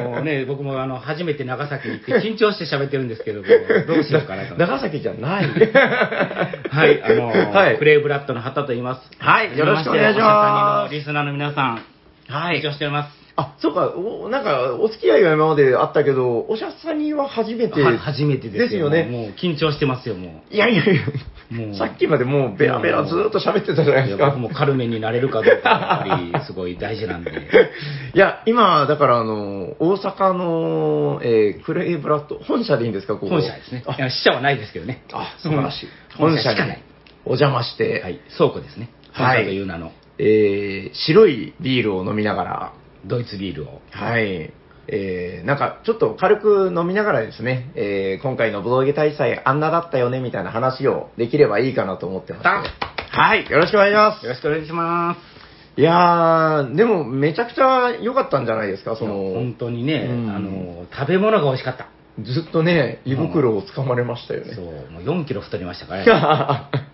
もうね、*laughs* 僕もあの、初めて長崎に行って緊張して喋ってるんですけども、どうしようかなと。長崎じゃない。*laughs* はい、あの、はいクレイブラッドの畑と言います。はいよろしくお願いしますリスナーの皆さん、はい緊張しております。あ、そうか、おなんか、お付き合いは今まであったけど、おしゃさには初めて。は初めてですよ。ですよね。もう緊張してますよ、もいやいやいや、う。もうさっきまでもうベラベラずーっと喋ってたじゃないですか。もカルメンになれるかどうか、やっぱりすごい大事なんで。*laughs* いや、今、だからあの、大阪の、えークレイブラッド、本社でいいんですか、ここ？本社ですね。あいや支社はないですけどね。あ、素晴らしい。本本社しかない。お邪魔して、はい、倉庫ですね。本はい社という名のえー白いビールを飲みながら、ドイツビールを。はい。えー、なんか、ちょっと軽く飲みながらですね、えー、今回のボドゲ大祭あんなだったよね、みたいな話をできればいいかなと思ってまして。はい、よろしくお願いします。よろしくお願いします。いやー、でもめちゃくちゃ良かったんじゃないですか、その、本当にね、うんあの、食べ物が美味しかった。ずっとね、胃袋をつかまれましたよね。そう、もう4キロ太りましたからね。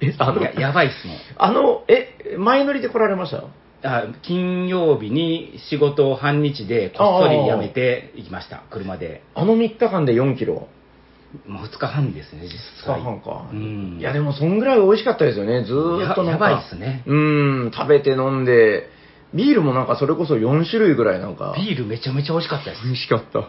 え、あのや、やばいっすもん。あの、え、前乗りで来られました？あ金曜日に仕事を半日でこっそり辞めて行きました、車で。あの3日間で4キロ。もう2日半ですね、実2際。日半か。うん。いや、でもそんぐらい美味しかったですよね。ずーっとなんか。ややばいっすねうん、食べて飲んで、ビールもなんかそれこそ4種類ぐらいなんか。ビールめちゃめちゃ美味しかったです。美味しかった。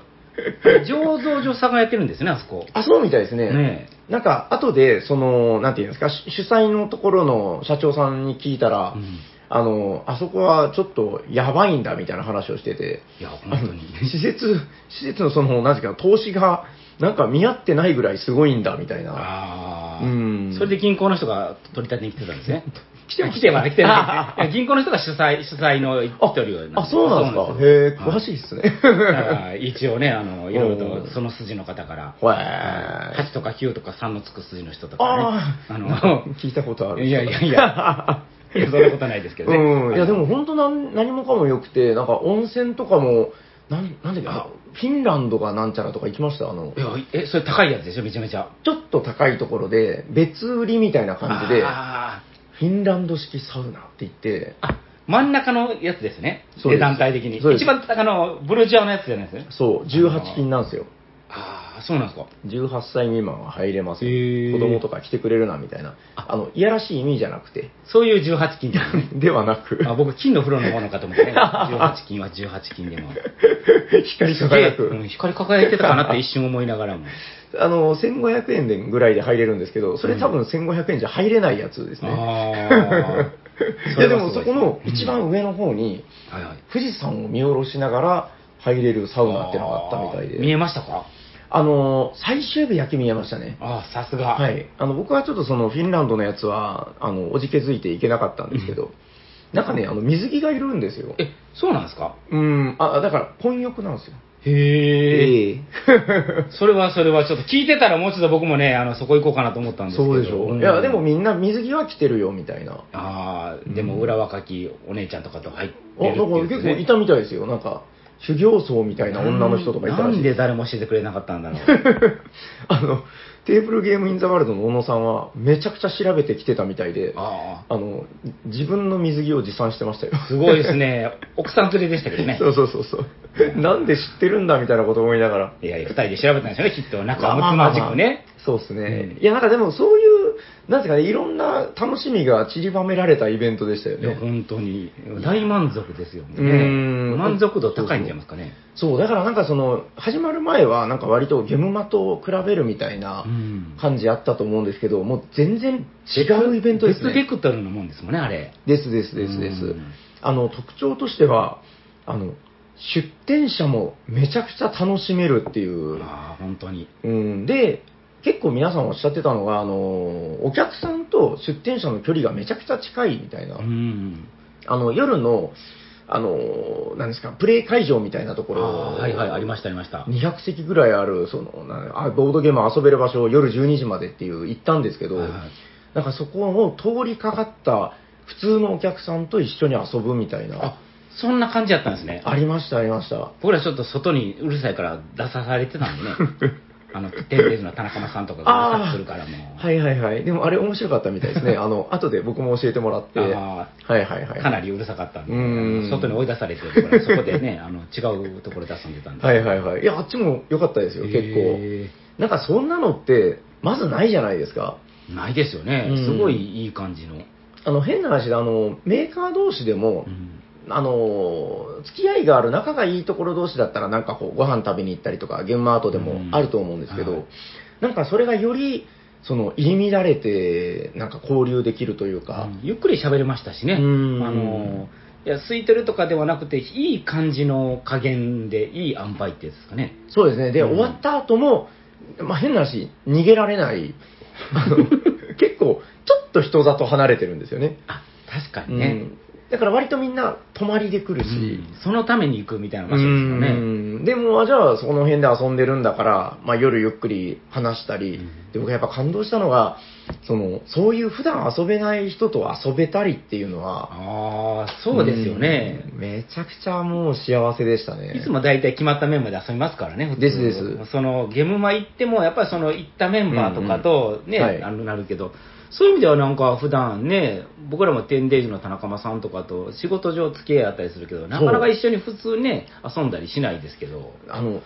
醸造所さんがやってるんですね、あそこ。あ、そうみたいですね。ねなんか、後で、その、なんていうんですか、主主催のところの社長さんに聞いたら、うんあの、あそこはちょっとやばいんだみたいな話をしてて、いや、本当に。施設、施設のその、なんていうか、投資が、なんか見合ってないぐらいすごいんだみたいな。ああ、うんそれで銀行の人が取り立てに来てたんですね。*laughs* 来て来ては来てない。銀行の人が主催、*laughs* 主催の一人をあ、そうなんですか。そうへえ、詳しいっすね。一応ね、あの、いろいろうんとその筋の方から、へー8とか9とか3のつく筋の人とかね、ああ、あの、*laughs* 聞いたことある。いやいやいや、いやそんなことないですけどね。うん。いや、でも本当なん何もかも良くて、なんか温泉とかも、なん、なんだっけ、あフィンランドがなんちゃらとか行きました？あのい、や、え、それ高いやつでしょ、めちゃめちゃ。ちょっと高いところで、別売りみたいな感じで、あフィンランド式サウナって言って、ーあ、真ん中のやつですね。そうです値段帯的に。そうです一番高のブルジアのやつじゃないですね。そう、18金なんですよ。そうなんですか。18歳未満は入れますよ。へー子供とか来てくれるな、みたいな。あの、いやらしい意味じゃなくて、そういう18金 *laughs* ではなく、あ僕、金の風呂のものかと思ってね。*laughs* 18金は18金でも。光り輝く。うん光り輝いてたかなって一瞬思いながらも。あの、1500円でぐらいで入れるんですけど、それ多分1500円じゃ入れないやつですね。あいや *laughs* でもそこの一番上の方に。富士山を見下ろしながら入れるサウナってのがあったみたいで。見えましたか？あの、最終日焼け見えましたね。ああ、さすが。は。い。あの、僕はちょっとそのフィンランドのやつは、あの、おじけづいていけなかったんですけど、なんかね、あの、水着がいるんですよ。え、そうなんですか？うん、あ、だから、混浴なんですよ。へえ。え *laughs* それはそれはちょっと聞いてたらもうちょっと僕もね、あの、そこ行こうかなと思ったんですけど。そうでしょ。んいや、でもみんな水着は着てるよ、みたいな。ああ、でも裏若きお姉ちゃんとかと入ってあ、るってだからいう結構いたみたいですよ。なんか、修行僧みたいな女の人とかいたらしいなんで誰も教えてくれなかったんだろう。*laughs* あの、テーブルゲームインザワールドの小野さんは、めちゃくちゃ調べてきてたみたいで、ああの、自分の水着を持参してましたよ。あ、すごいですね。*laughs* 奥さん連れでしたけどね。そうそうそうそう。なんで知ってるんだみたいなこと思いながら。いやいや、二人で調べたんでしょうね、きっと。仲まあまあ睦まあまあまじくね。そうですね。うんいや、なんかでもそういう、なんですかね、いろんな楽しみが散りばめられたイベントでしたよいや、ね。本当に。大満足ですよね。うん満足度高いんじゃいますかね。そう、だからなんかその、始まる前は、なんか割とゲムマと比べるみたいなうん感じあったと思うんですけど、もう全然違うイベントですね。別ベクトルのもんですもんね、あれ。ですですですですうん。あの、特徴としては、あの、出店者もめちゃくちゃ楽しめるっていう。ああ、本当に。うん、で、結構皆さんおっしゃってたのが、あの、お客さんと出店者の距離がめちゃくちゃ近いみたいな。うん。あの、夜の、あの、なんですか、プレイ会場みたいなところ、はいはい、ありました、ありました。200席ぐらいある、その、なあボードゲーム遊べる場所を夜12時までっていう行ったんですけど、なんかそこを通りかかった普通のお客さんと一緒に遊ぶみたいな。あ、そんな感じだったんですね。ありました、ありました。僕らちょっと外にうるさいから出さされてたんでね。*laughs* あの、テンズの田中間さんとかがうるからもう。はいはいはい。でもあれ面白かったみたいですね。*laughs* あの、後で僕も教えてもらって。はいあはいはい。かなりうるさかったんで、うん外に追い出されて、僕らそこでね、*laughs* あの違うところで遊んでたんで。はいはいはい。いや、あっちも良かったですよ、結へ構。なんかそんなのって、まずないじゃないですか。ーないですよねうん。すごいいい感じの。あの、変な話で、あの、メーカー同士でも、うんあの、付き合いがある仲がいいところ同士だったら、なんかこう、ご飯食べに行ったりとか、ゲームアートでもあると思うんですけど、うんはいなんかそれがより、その、入り乱れて、なんか交流できるというか、うんゆっくり喋れましたしね。あうんの、いや、空いてるとかではなくて、いい感じの加減で、いい塩梅ってやつですかね。そうですね。で、うん終わった後も、まあ、変な話、逃げられない。あの *laughs* 結構、ちょっと人里離れてるんですよね。あ、確かうにね。んだから割とみんな泊まりで来るし、うん。そのために行くみたいなう場所ですよね。ん。でも、じゃあ、その辺で遊んでるんだから、まあ、夜ゆっくり話したり、うん。で僕やっぱ感動したのが、その、そういう普段遊べない人と遊べたりっていうのは、ああ、そうですよね。うん。めちゃくちゃもう幸せでしたね。いつも大体決まったメンバーで遊びますからね、普通。ですです。そのゲームマ行っても、やっぱりその行ったメンバーとかとね、あのなるけど、そういう意味ではなんか普段ね、僕らもテンデイズの田中間さんとかと仕事上付き合いあったりするけど、なかなか一緒に普通ね、遊んだりしないですけど。あの、誘う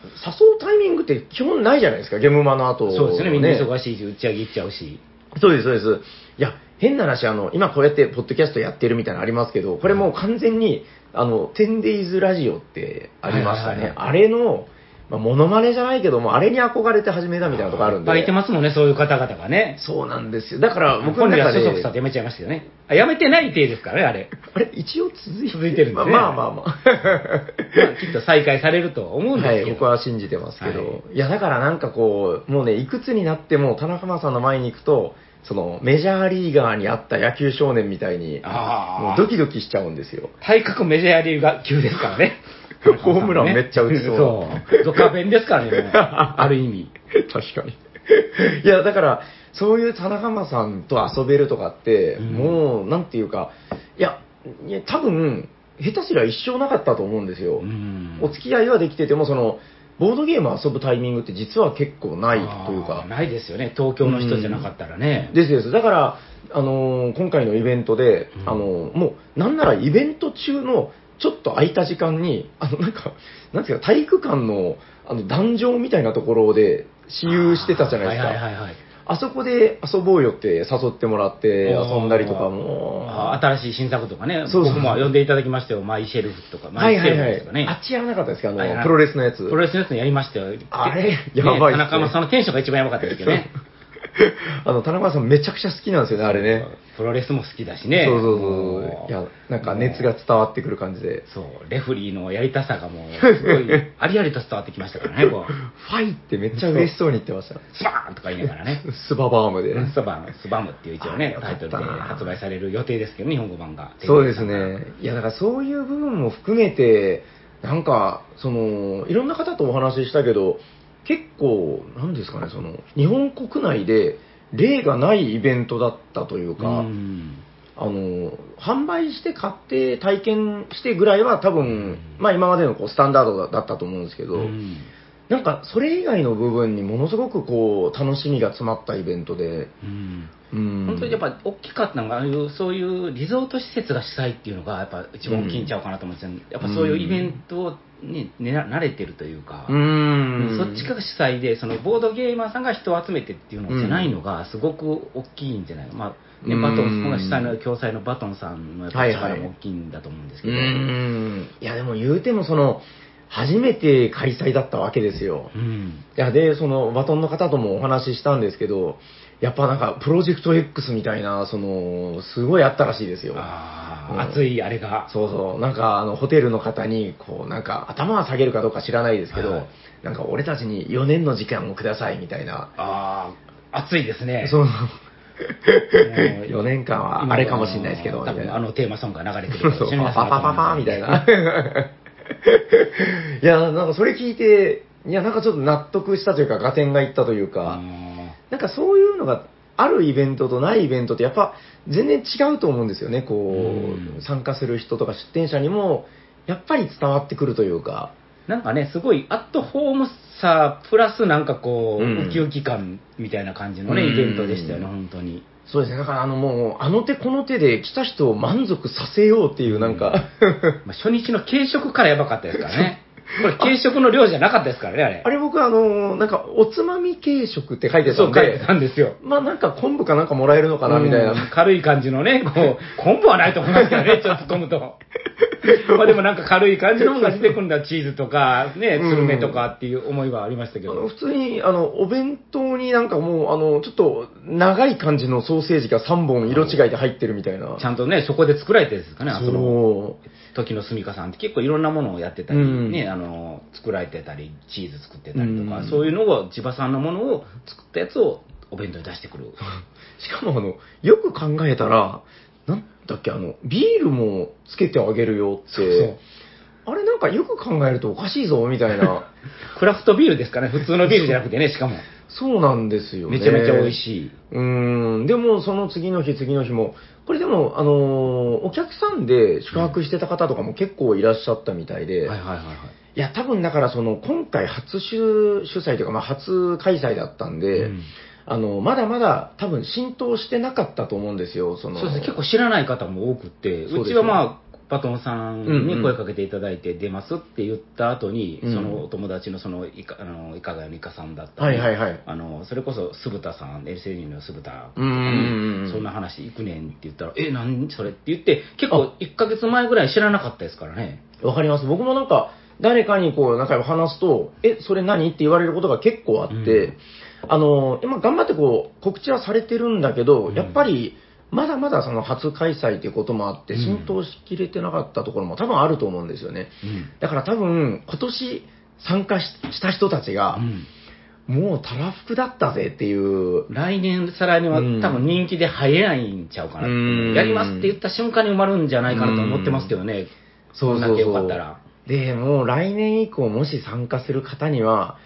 タイミングって基本ないじゃないですか、ゲームマの後、そうですね、みんな忙しいし、打ち上げ行っちゃうし。そうです、そうです。いや、変な話、あの、今こうやってポッドキャストやってるみたいなのありますけど、これもう完全に、あの、10days ラジオってありましたね。あれの、まあ、モノマネじゃないけども、あれに憧れて始めたみたいなとこあるんで。いっぱいいてますもんね、そういう方々がね。そうなんですよ。だから僕の中で、所属さってやめちゃいましたよね。あ、やめてない体ですからね、あれ。あれ、一応続いて続いてるんですねまあまあまあまあ。まあ、きっと再開されるとは思うんですけど。はい、僕は信じてますけど、、はいや、だからなんかこう、もうね、いくつになっても、田中さんの前に行くと、その、メジャーリーガーにあった野球少年みたいに、あーもうドキドキしちゃうんですよ。体格メジャーリーガー級ですからね。ホームランめっちゃ打ちそうそう。ドカベンですからね、もう *laughs* ある意味。確かに。いや、だから、そういう田中さんと遊べるとかって、うんもう、なんていうか、いや、いや多分、下手すりゃ一生なかったと思うんですよ。うんお付き合いはできてても、その、ボードゲーム遊ぶタイミングって実は結構ないというかないですよね、東京の人じゃなかったらね。ですです。だから、あのー今回のイベントで、うんあのーもう、なんならイベント中の、ちょっと空いた時間に、あの、なんか、なんていうか、体育館の、あの、壇上みたいなところで、私有してたじゃないですか。はいはいはいはい。あそこで遊ぼうよって誘ってもらって遊んだりとかも。新しい新作とかね、そうそう僕も呼んでいただきましたよ、マイシェルフとか、マイシェはいはいはいルフとかね。。あっちやらなかったですかあの、はいはいプロレスのやつ。プロレスのやつのやりましたよ。あれねやばいね田中間さんのテンションが一番やばかったですけどね。あの、田中さんめちゃくちゃ好きなんですよね、あれね。プロレスも好きだしね。そうそうもそう。いや、なんか熱が伝わってくる感じで。そう、レフリーのやりたさがもう、*laughs* すごい、ありありと伝わってきましたからね、こう、ファイってめっちゃ嬉しそうに言ってました。スバーンとか言いながらね。スババームで。スバム、スバムっていう一応ねあ、タイトルで発売される予定ですけど、日本語版が。そうですね。いや、だからそういう部分も含めて、なんか、その、いろんな方とお話ししたけど、結構、なんですかね、その、日本国内で例がないイベントだったというか、うん。あの、販売して買って体験してぐらいは多分、まあ今までのこうスタンダードだったと思うんですけど、うんなんかそれ以外の部分にものすごくこう、楽しみが詰まったイベントで、うん。うん。本当にやっぱ大きかったのが、ああいうそういうリゾート施設が主催っていうのが、やっぱ一番大きいんちゃうかなと思うんですよ、やっぱそういうイベントに、ね、慣れてるというか、うん。そっちが主催で、そのボードゲーマーさんが人を集めてっていうのじゃないのが、すごく大きいんじゃないの、まあね、うん。バトン、その主催の共催のバトンさんの力も大きいんだと思うんですけうど、ん。いや、でも言うてもその、初めて開催だったわけですよ。うんいや、で、その、バトンの方ともお話ししたんですけど、やっぱなんか、プロジェクト X みたいな、その、すごいあったらしいですよ。うんあー熱いあれが、そうそう。なんか、あの、ホテルの方に、こう、なんか、頭は下げるかどうか知らないですけど、はいなんか、俺たちに4年の時間をください、みたいな。あー熱いですね。そう。う4年間はあれかもしれないですけど、あのテーマソングが流れてくるそうそう、パパパパパみたいな。*laughs* いや、なんかそれ聞いて、いや、なんかちょっと納得したというか、合点がいったというか、なんかそういうのがあるイベントとないイベントってやっぱ全然違うと思うんですよね、こう参加する人とか出店者にも、やっぱり伝わってくるというか、なんかね、すごいアットホームさ、プラスなんかこう、うん。ウキウキ感みたいな感じのね、うん。イベントでしたよね、本当に。そうですね、だからあのもう、あの手この手で来た人を満足させようっていうなんか、まあ、初日の軽食からやばかったですからね。*laughs* これ軽食の量じゃなかったですからね、あれ。あれ僕あの、なんか、おつまみ軽食って書いてたそうん書いてで、たんですよ。まあなんか昆布かなんかもらえるのかなみたいな。うん軽い感じのね、こう、昆布はないと思いますけどね、*laughs* ちょっと突っ込むと。まあでもなんか軽い感じのものが出てくるんだ、チーズとか、ね、スルメとかっていう思いはありましたけど。あの普通に、あの、お弁当になんかもう、あの、ちょっと長い感じのソーセージが3本色違いで入ってるみたいな。ちゃんとね、そこで作られてるんですかね、あその。時の住みかさんって結構いろんなものをやってたり、うんね、あの、作られてたり、チーズ作ってたりとか、うんそういうのを、千葉さんのものを作ったやつをお弁当に出してくる。*laughs* しかもあの、よく考えたら、だっけ、あの、ビールもつけてあげるよって、そうそうあれなんかよく考えるとおかしいぞ、みたいな。*laughs* クラフトビールですかね、普通のビールじゃなくてね、しかも。そうなんですよね。めちゃめちゃ美味しい。うーん、でもその次の日、次の日も、これでも、あのーお客さんで宿泊してた方とかも結構いらっしゃったみたいで、はいはいはいはい。いや、多分だからその、今回初主主催というか、まあ初開催だったんで、うんあの、まだまだ多分浸透してなかったと思うんですよ、その。そうですね、結構知らない方も多くって、そうですうちはまあ、バトンさんうんうん。に声かけていただいて出ますって言った後に、うん。そのお友達のそのいかあのいかがやのいかさんだったり、はいはいはい。あのそれこそ酢豚さん LCD の酢豚とかうん。そんな話行くねんって言ったら「え何？それ?」って言って結構1ヶ月前ぐらい知らなかったですからね。わかります。僕もなんか、誰かにこう、仲良く話すと、え、それ何？って言われることが結構あって、うんあの、今頑張ってこう、告知はされてるんだけど、うん。やっぱり、まだまだその初開催っていうこともあって、うん。浸透しきれてなかったところも多分あると思うんですよね。だから多分、今年参加しした人たちがう、ん。もうたらふくだったぜっていう、来年、再来年はうん。多分人気で入れないんちゃうかなってう。ん。やりますって言った瞬間に埋まるんじゃないかなと思ってますけどね。そんだけよかったら。で、もう来年以降もし参加する方には、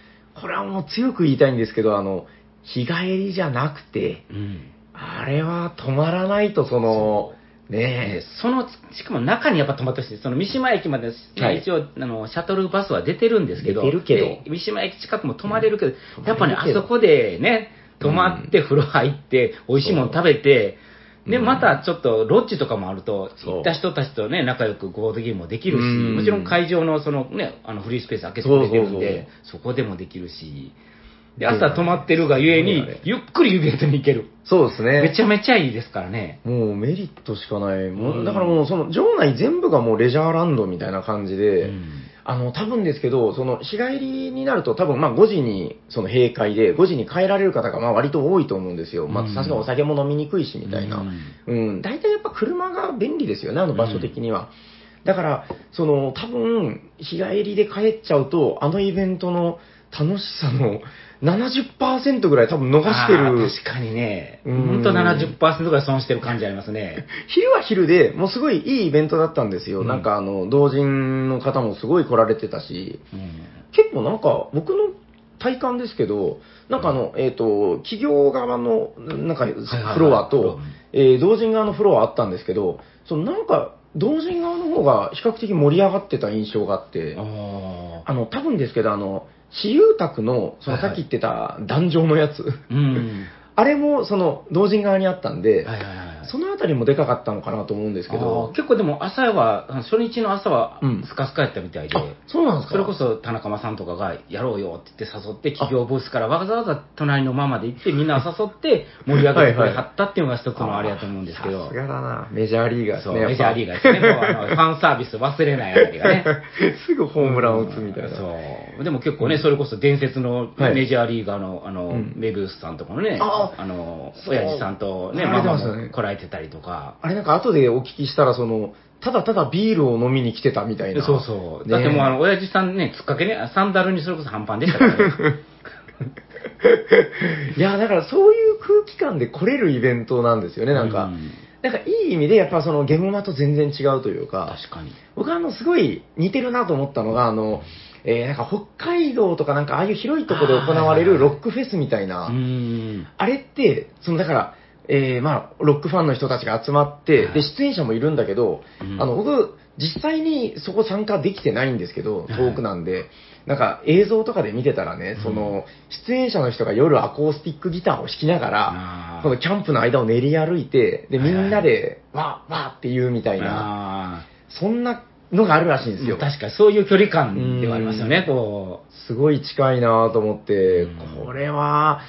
これはもう強く言いたいんですけど、あの、日帰りじゃなくて、うん。あれは止まらないと、その、でねその、しかも中にやっぱ止まってほしい。その三島駅まで、ねはい。一応、あの、シャトルバスは出てるんですけど、出てるけど。で三島駅近くも止まれるけど、うん。やっぱね、あそこでね、泊まって風呂入って、美味しいもの食べて、で、う。んまたちょっとロッジとかもあると、そう行った人たちとね、仲良くボードゲームもできるし、うんもちろん会場のそのね、あのフリースペース開けてくれてるんで、そこでもできるし、で、朝泊まってるがゆえにゆっくりイベントに行ける。そうですね。めちゃめちゃいいですからね。もうメリットしかない。もうんうだからもうその場内全部がもうレジャーランドみたいな感じで、うんあの、多分ですけど、その日帰りになると多分まあ5時にその閉会で5時に帰られる方がまあ割と多いと思うんですよ。まうんあさすがにお酒も飲みにくいしみたいな。うん。大体やっぱ車が便利ですよね、あの場所的には。だから、その多分日帰りで帰っちゃうと、あのイベントの楽しさの70%ぐらい多分逃してる。確かにね、うん。ほんと70%ぐらい損してる感じありますね。*laughs* 昼は昼で、もうすごいいいイベントだったんですよ。うん。なんかあの、同人の方もすごい来られてたし、うん。結構なんか僕の体感ですけど、なんかあの、えっ、と、企業側の、なんかフロアとえー同人側のフロアあったんですけど、そのなんか、同人側の方が比較的盛り上がってた印象があって、ああの、多分ですけど、あの、私有宅の、そのはいはいさっき言ってた壇上のやつ、ーうん。*laughs* あれもその同人側にあったんで、はいはいはいはい。そのあたりもでかかったのかなと思うんですけあどー、結構でも朝は、初日の朝はうんスカスカやったみたいで、あそうなんですか？それこそ田中間さんとかがやろうよって言って誘って、企業ブースからわざわざ隣のママで行ってみんな誘って盛り上げてくれはったっていうのが一つのあれやと思うんですけど。さすがだな、メジャーリーガーですそう、ね。やっぱメジャーリーガーですね。もうあの *laughs* ファンサービス忘れないあたりがね。*laughs* すぐホームランを打つみたいな。そう。でも結構ね、それこそ伝説のはいメジャーリーガーの、あの、うんメビウスさんとかのね、ああの、そう親父さんとね、あママも来られてたりとか。あれなんか後でお聞きしたら、その、ただただビールを飲みに来てたみたいな。そうそう。ねだってもうあの、親父さんね、つっかけね、サンダルにそれこそ半パンでしたからね。*laughs* いや、だからそういう空気感で来れるイベントなんですよね、なんか。うんなんかいい意味でやっぱそのゲムマと全然違うというか、確かに。僕はあのすごい似てるなと思ったのが、あの、えーなんか北海道とかなんかああいう広いところで行われるロックフェスみたいな。あれって、そのだから、えーまあ、ロックファンの人たちが集まって、はい。で、出演者もいるんだけど、うん。あの、僕、実際にそこ参加できてないんですけど、遠くなんで、なんか映像とかで見てたらね、その、出演者の人が夜アコースティックギターを弾きながら、このキャンプの間を練り歩いて、で、みんなで、わーわーって言うみたいな、あそんなのがあるらしいんですよ。ー確かにそういう距離感ではありますよね、うん。こすごい近いなと思ってうん、これは、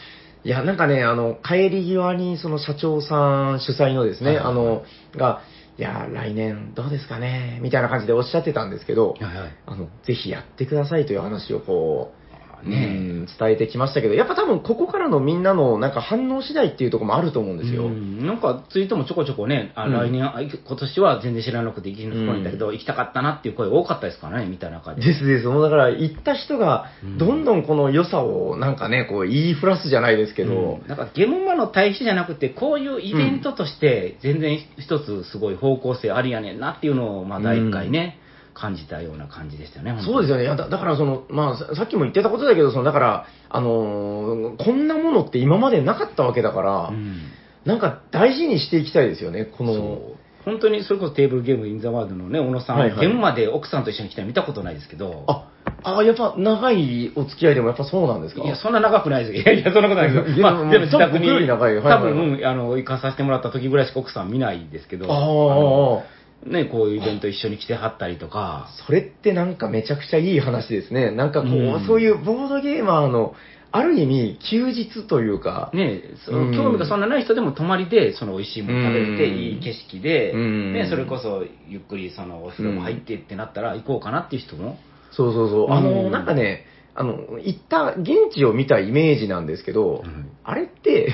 いや、なんかね、あの、帰り際に、その社長さん主催のですね、あの、が、いや、来年どうですかね、みたいな感じでおっしゃってたんですけどう。、はいはい。あの、ぜひやってくださいという話をこう、ね。うん伝えてきましたけど、やっぱ多分ここからのみんなのなんか反応次第っていうところもあると思うんですよ。うんなんかツイートもちょこちょこね、あうん。来年、あ今年は全然知らなくて行きにくいんだけど、行きたかったなっていう声多かったですからね、見た中で。ですです。もうだから行った人がうん、どんどんこの良さをなんかね、こう言いふらすじゃないですけど、うん。なんかゲームマの対比じゃなくて、こういうイベントとして、全然一つすごい方向性ありやねんなっていうのを、まあ、第一回ね、感じたような感じでしたよね、よ。そうですよね。いやだだからその、まあ、ささっきも言ってたことだけど、その、だから、あのーこんなものって今までなかったわけだから、うん。なんか大事にしていきたいですよね、この、本当にそれこそテーブルゲームインザワールドのね、小野さん、はいはい。ゲームまで奥さんと一緒に来たの見たことないですけど、あ、ああ、やっぱ長いお付き合いでもやっぱそうなんですか？いや、そんな長くないですよ。い *laughs* やいや、そんなことないですよ。*laughs* いやまあ、でも自宅に、多分あの、行かさせてもらった時ぐらいしか奥さん見ないですけど、ああのね、こういうイベント一緒に来てはったりとか、それってなんかめちゃくちゃいい話ですね。なんかこう、うん。そういうボードゲーマーの、ある意味、休日というか、ね、そうん。の興味がそんなない人でも泊まりで、その美味しいもの食べれて、うん。いい景色で、うん。ね、それこそゆっくりそのお風呂も入ってってなったら行こうかなっていう人も、そうそうそう。あうの、んなんかね、あの、行った現地を見たイメージなんですけど、うん。あれって、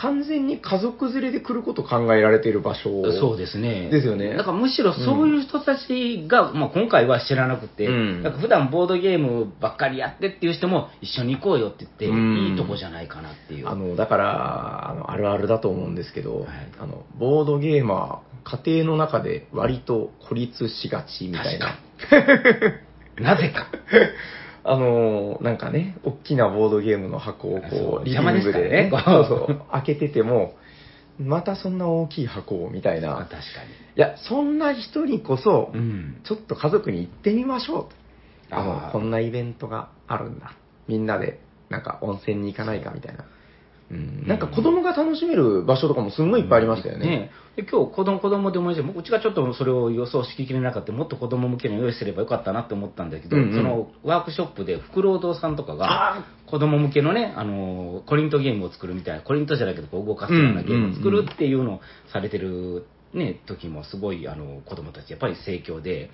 完全に家族連れで来ること考えられている場所。そうですね。ですよねだからむしろそういう人たちが、まあ、今回は知らなくて、うんなんか普段ボードゲームばっかりやってっていう人も一緒に行こうよって言って、うんいいとこじゃないかなっていう。あの、だから、あの、あるあるだと思うんですけど、はいあの、ボードゲーマー、家庭の中で割と孤立しがちみたいな。なぜか。*laughs* あの、なんかね、大きなボードゲームの箱をこう、リビングでね、そううそう、開けてても、またそんな大きい箱をみたいな。確かいや、そんな人にこそ、に。うん。ちょっと家族に行ってみましょうと。あのこんなイベントがあるんだ。みんなで、なんか温泉に行かないかみたいな。うん、なんか子供が楽しめる場所とかもすんごいいっぱいありましたよね。で今日子供子供で思い出してうちがちょっとそれを予想しきれなかったもっと子供向けの用意すればよかったなって思ったんだけど、うんうん。そのワークショップでフクロウ堂さんとかが子供向けのねあのコリントゲームを作るみたいなコリントじゃないけどこう動かすようなゲームを作るっていうのをされてる、ね、時もすごいあの子供たちやっぱり盛況で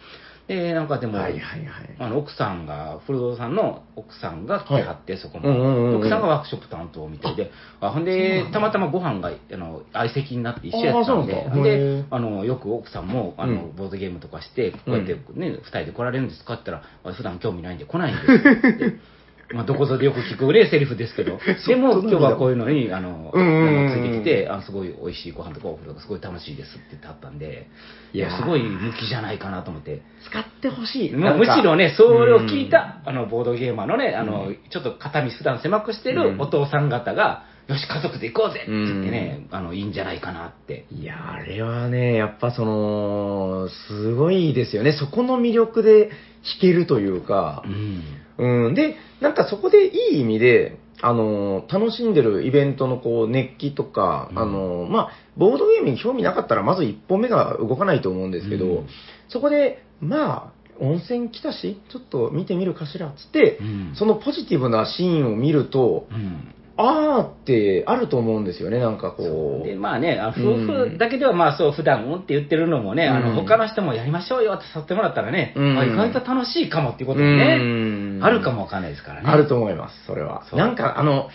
でなんかでも、はいはいはい。あの奥さんが、古堂さんの奥さんが来てはって、そこも、うんうんうんうん。奥さんがワークショップ担当みたいで、あ。ほんでたまたまご飯があの相席になって一緒やったんで、あであのよく奥さんもあの、うん。ボードゲームとかして、こうやってね、二人で来られるんですかって言ったら、普段興味ないんで来ないんですって。*laughs* まあ、どこぞでよく聞くね、セリフですけど。*laughs* でも、今日はこういうのに、あの、あのついてきて、あのすごい美味しいご飯とかお風呂がすごい楽しいですって言ってあったんで、いや、すごい向きじゃないかなと思って。使ってほしい。むしろね、それを聞いた、あの、ボードゲーマーのね、あの、ちょっと肩身普段狭くしてるお父さん方が、よし、家族で行こうぜって言ってね、あの、いいんじゃないかなって。いや、あれはね、やっぱその、すごいですよね。そこの魅力で弾けるというかう、ん。うん。で、なんかそこでいい意味で、あの、楽しんでるイベントのこう、熱気とか、うんあの、まあ、ボードゲームに興味なかったら、まず一歩目が動かないと思うんですけど、うんそこで、まあ、温泉来たし、ちょっと見てみるかしら、つって、うんそのポジティブなシーンを見ると、うん。あーってあると思うんですよね、なんかこう。で、まあね、あ夫婦だけではまあそう、普段うんって言ってるのもね、あの、うん。他の人もやりましょうよって誘ってもらったらね、うん。あ意外と楽しいかもっていうこともうね、ん。あるかもわかんないですからね。あると思います、それは。なんか、あの、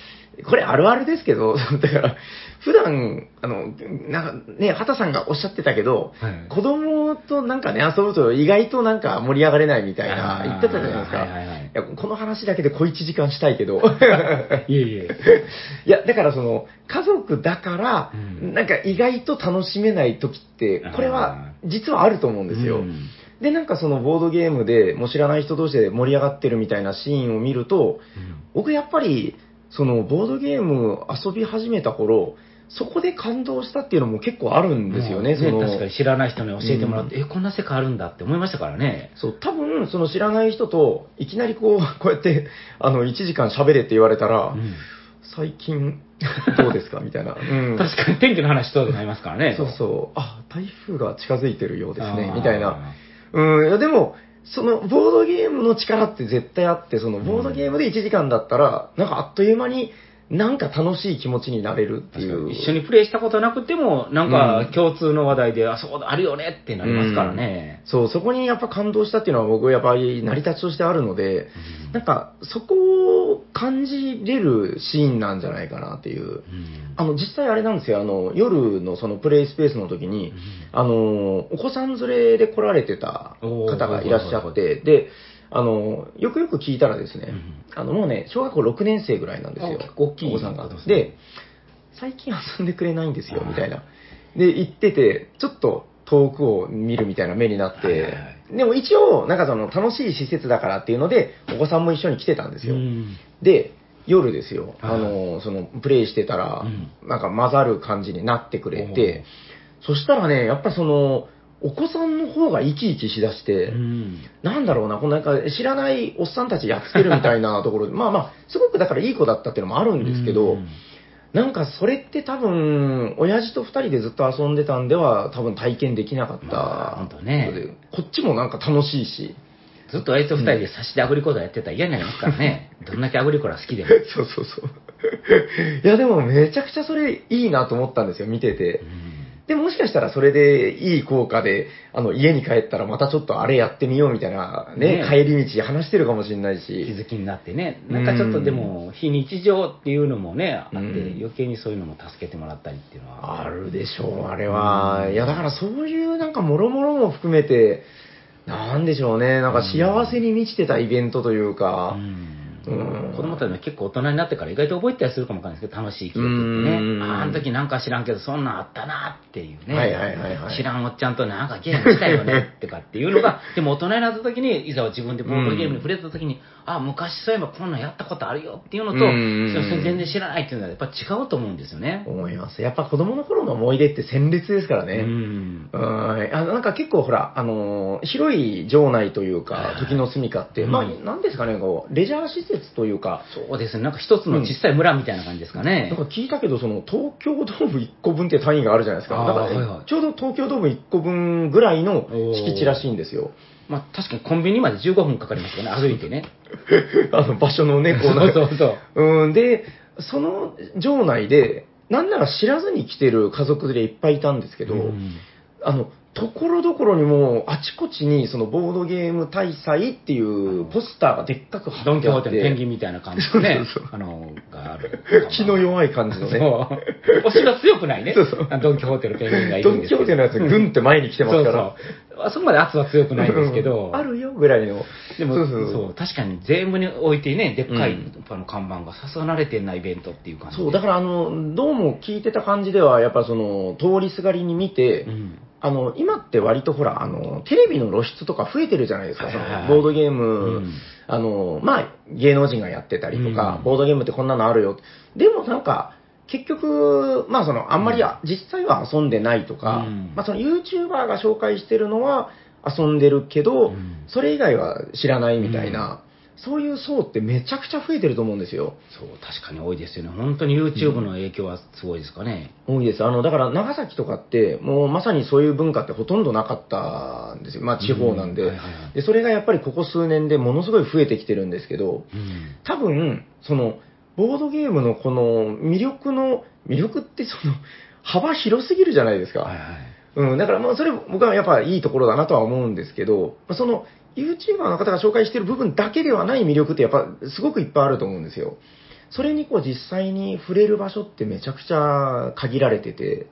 これあるあるですけど、*laughs* だから、普段、あの、なんかね、畑さんがおっしゃってたけど、はい。子供となんかね、遊ぶと意外となんか盛り上がれないみたいな言ってたじゃないですか。はいはいはいいやこの話だけで小1時間したいけど。*laughs* いえいえ。*laughs* いや、だからその、家族だから、うんなんか意外と楽しめない時って、これは実はあると思うんですよ。うんで、なんかそのボードゲームでもう知らない人同士で盛り上がってるみたいなシーンを見ると、僕やっぱり、そのボードゲーム遊び始めた頃、そこで感動したっていうのも結構あるんですよね、うんその。確かに知らない人に教えてもらって、え、こんな世界あるんだって思いましたからね。そう、多分、その知らない人と、いきなりこう、*laughs* こうやって、あの、1時間喋れって言われたら、うん最近、どうですかみたいな。うん確かに天気の話となりますからね。そうそう、あ、台風が近づいてるようですねみたいな。うん、いやでも、その、ボードゲームの力って絶対あって、その、ボードゲームで1時間だったら、なんかあっという間になんか楽しい気持ちになれるっていう。一緒にプレイしたことなくても、なんか共通の話題で、あ、そうだ、あるよねってなりますからね。そう、そこにやっぱ感動したっていうのは僕やっぱり成り立ちとしてあるので、うん。なんかそこを感じれるシーンなんじゃないかなっていう。うん。あの、実際あれなんですよ、あの、夜のそのプレイスペースの時に、あの、お子さん連れで来られてた方がいらっしゃって、で、あの、よくよく聞いたらですね、うん。あの、もうね、小学校6年生ぐらいなんですよ。あ結構大きいお子さんが。方です。ね。で、最近遊んでくれないんですよ、みたいな。で、言ってて、ちょっと遠くを見るみたいな目になって、でも一応、なんかその楽しい施設だからっていうので、お子さんも一緒に来てたんですよ。うん。で、夜ですよ、はい。あの、その、プレイしてたら、うん。なんか混ざる感じになってくれて、そしたらね、やっぱその、お子さんの方が生き生きしだして、うん。なんだろうな、このなんか知らないおっさんたちやっつけるみたいなところで、*laughs* まあまあ、すごくだからいい子だったっていうのもあるんですけど、うんなんかそれって多分、親父と二人でずっと遊んでたんでは、多分体験できなかった。まあねこっちもなんか楽しいし。ずっとあいつと二人で差しでアグリコーダーやってたら嫌になりますからね。*laughs* どんだけアグリコーダー好きでも。そうそうそう。いや、でもめちゃくちゃそれいいなと思ったんですよ、見てて。でももしかしたらそれでいい効果で、あの、家に帰ったらまたちょっとあれやってみようみたいな、ね、ね帰り道話してるかもしれない気し。づきになってね。なんかちょっとでも、非日常っていうのもね、あって、うん余計にそういうのも助けてもらったりっていうのは。あるでしょう、あれは。いや、だからそういうなんかもろもろも含めて、なんでしょうね、なんか幸せに満ちてたイベントというか、うんうん子供たちも結構大人になってから意外と覚えてたりするかもわかんないですけど、楽しい記憶ってうんね。ああの時なんか知らんけど、そんなんあったなっていうね。はいはいはいはい知らんおっちゃんとなんかゲームしたよねとかっていうのが、*laughs* でも大人になった時に、いざ自分でボードゲームに触れた時に、あ、昔そういえばこんなんやったことあるよっていうのと、全然知らないっていうのはやっぱ違うと思うんですよね。思います。やっぱ子供の頃の思い出って鮮烈ですからうね。ん。うん、あのなんか結構ほら、あのー広い城内というか、時の住みかって、うんまあ、なんですかね、こう、レジャー施設というか、そうですね。なんか一つの小さい村みたいな感じですかね。なんか聞いたけど、その東京ドーム1個分って単位があるじゃないですか。だから、はいはいちょうど東京ドーム1個分ぐらいの敷地らしいんですよ。まあ確かにコンビニまで15分かかりますよね、歩いてね。*laughs* あの場所のね、こうなんかそうそうそう。うん、で、その城内で、なんなら知らずに来てる家族でいっぱいいたんですけど、うんあの、ところどころにもう、あちこちに、そのボードゲーム大祭っていうポスターがでっかく貼ドン・キホーってあって、テのペンギンみたいな感じのねそうそう、あの、がある。気の弱い感じのね。そう。*laughs* 推しが強くないね。そうそうドン・キホーテのペンギンがいドン・るんですけど。キホーテのやつ、グンって前に来てますから。そう。あそこまで圧は強くないんですけど。うんあるよぐらいの。でもそそう確かに全部に置いてね、でっかい、うんあの看板が刺されてんなイベントっていう感じで。そう、だからあの、どうも聞いてた感じでは、やっぱその、通りすがりに見て、うん。あの、今って割とほら、あの、テレビの露出とか増えてるじゃないですか、そのボードゲーム、うんあの、まあ、芸能人がやってたりとか、うんボードゲームってこんなのあるよ。でもなんか、結局、まあその、あんまりや、実際は遊んでないとか、うんまあその YouTuber が紹介してるのは遊んでるけど、うんそれ以外は知らないみたいな、そういう層ってめちゃくちゃ増えてると思うんですよ。そう、確かに多いですよね。本当に YouTube の影響はすごいですかね。多いです。あの、だから長崎とかって、もうまさにそういう文化ってほとんどなかったんですよ。まあ地方なんで。うんはいはいはいで、それがやっぱりここ数年でものすごい増えてきてるんですけど、うん。多分、その、ボードゲームのこの魅力の、魅力ってその、*laughs* 幅広すぎるじゃないですか。はいはい。うん、だからまあそれ僕はやっぱいいところだなとは思うんですけど、まあその YouTuber の方が紹介してる部分だけではない魅力ってやっぱすごくいっぱいあると思うんですよ。それにこう実際に触れる場所ってめちゃくちゃ限られてて、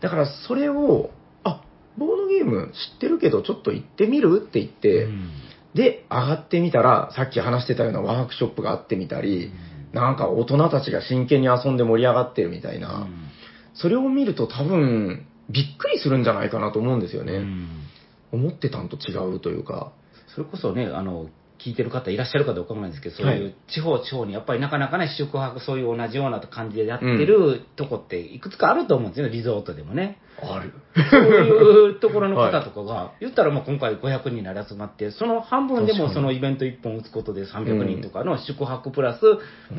だからそれを、あ、ボードゲーム知ってるけどちょっと行ってみる？って言って、うんで、上がってみたら、さっき話してたようなワークショップがあってみたり、なんか大人たちが真剣に遊んで盛り上がってるみたいな、それを見ると多分、びっくりするんじゃないかなと思うんですよね。うん思ってたんと違うというか。それこそね、あの、聞いてる方いらっしゃるかどうかわかんないですけど、そういう地方地方にやっぱりなかなかね、宿泊そういう同じような感じでやってるとこっていくつかあると思うんですよね、リゾートでもね。ある。そういうところの方とかが、言ったらもう今回500人なら集まって、その半分でもそのイベント1本打つことで300人とかの宿泊プラス、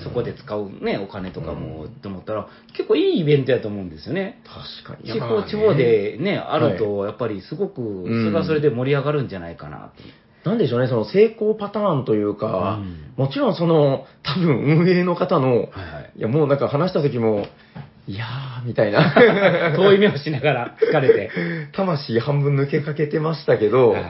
そこで使うね、お金とかも、と思ったら、結構いいイベントやと思うんですよね。確かに。地方地方でね、あると、やっぱりすごく、それはそれで盛り上がるんじゃないかなって。なんでしょうね、その成功パターンというか、うんもちろんその、多分運営の方の、はいはい。いやもうなんか話した時も、いやー、みたいな。*laughs* 遠い目をしながら疲れて。*laughs* 魂半分抜けかけてましたけど、はい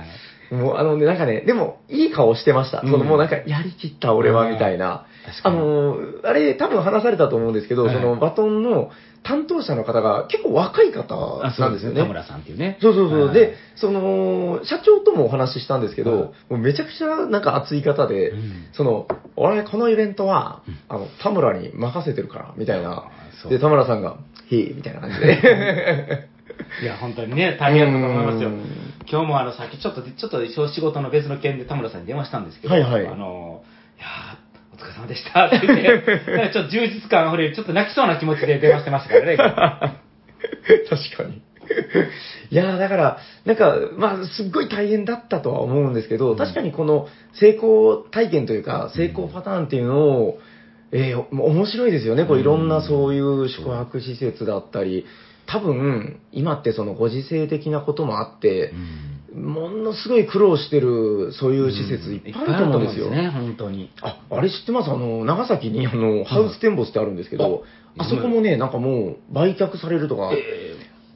もうあのね、なんかね、でも、いい顔してました。うんそのもうなんか、やりきった俺は、みたいな。あの、あれ、多分話されたと思うんですけど、はいそのバトンの担当者の方が結構若い方あ、そうんですすよね。田村さんっていうね。そうそうそう。はいで、その、社長ともお話ししたんですけど、はいもうめちゃくちゃなんか熱い方で、うんその、俺、このイベントは、あの、田村に任せてるから、みたいなで、田村さんが、へえ、みたいな感じで。*laughs* いや、本当にね、大変だと思いますようん。今日もあの、さっきちょっと、ちょっと仕事の別の件で田村さんに電話したんですけど、はいはいあの、いや疲れ様でしたって言って、*laughs* なんかちょっと充実感あふれる、ちょっと泣きそうな気持ちで電話してましたからね。*laughs* 確かに。いやーだから、なんか、まあ、すっごい大変だったとは思うんですけど、確かにこの成功体験というか、成功パターンっていうのを、えー面白いですよね。こういろんなそういう宿泊施設だったり、多分、今ってそのご時世的なこともあって、ものすごい苦労してる、そういう施設いっぱいあると思うんですよ。ね、本当に。あ、あれ知ってます？あの、長崎にあの、ハウステンボスってあるんですけど、あそこもね、なんかもう売却されるとか、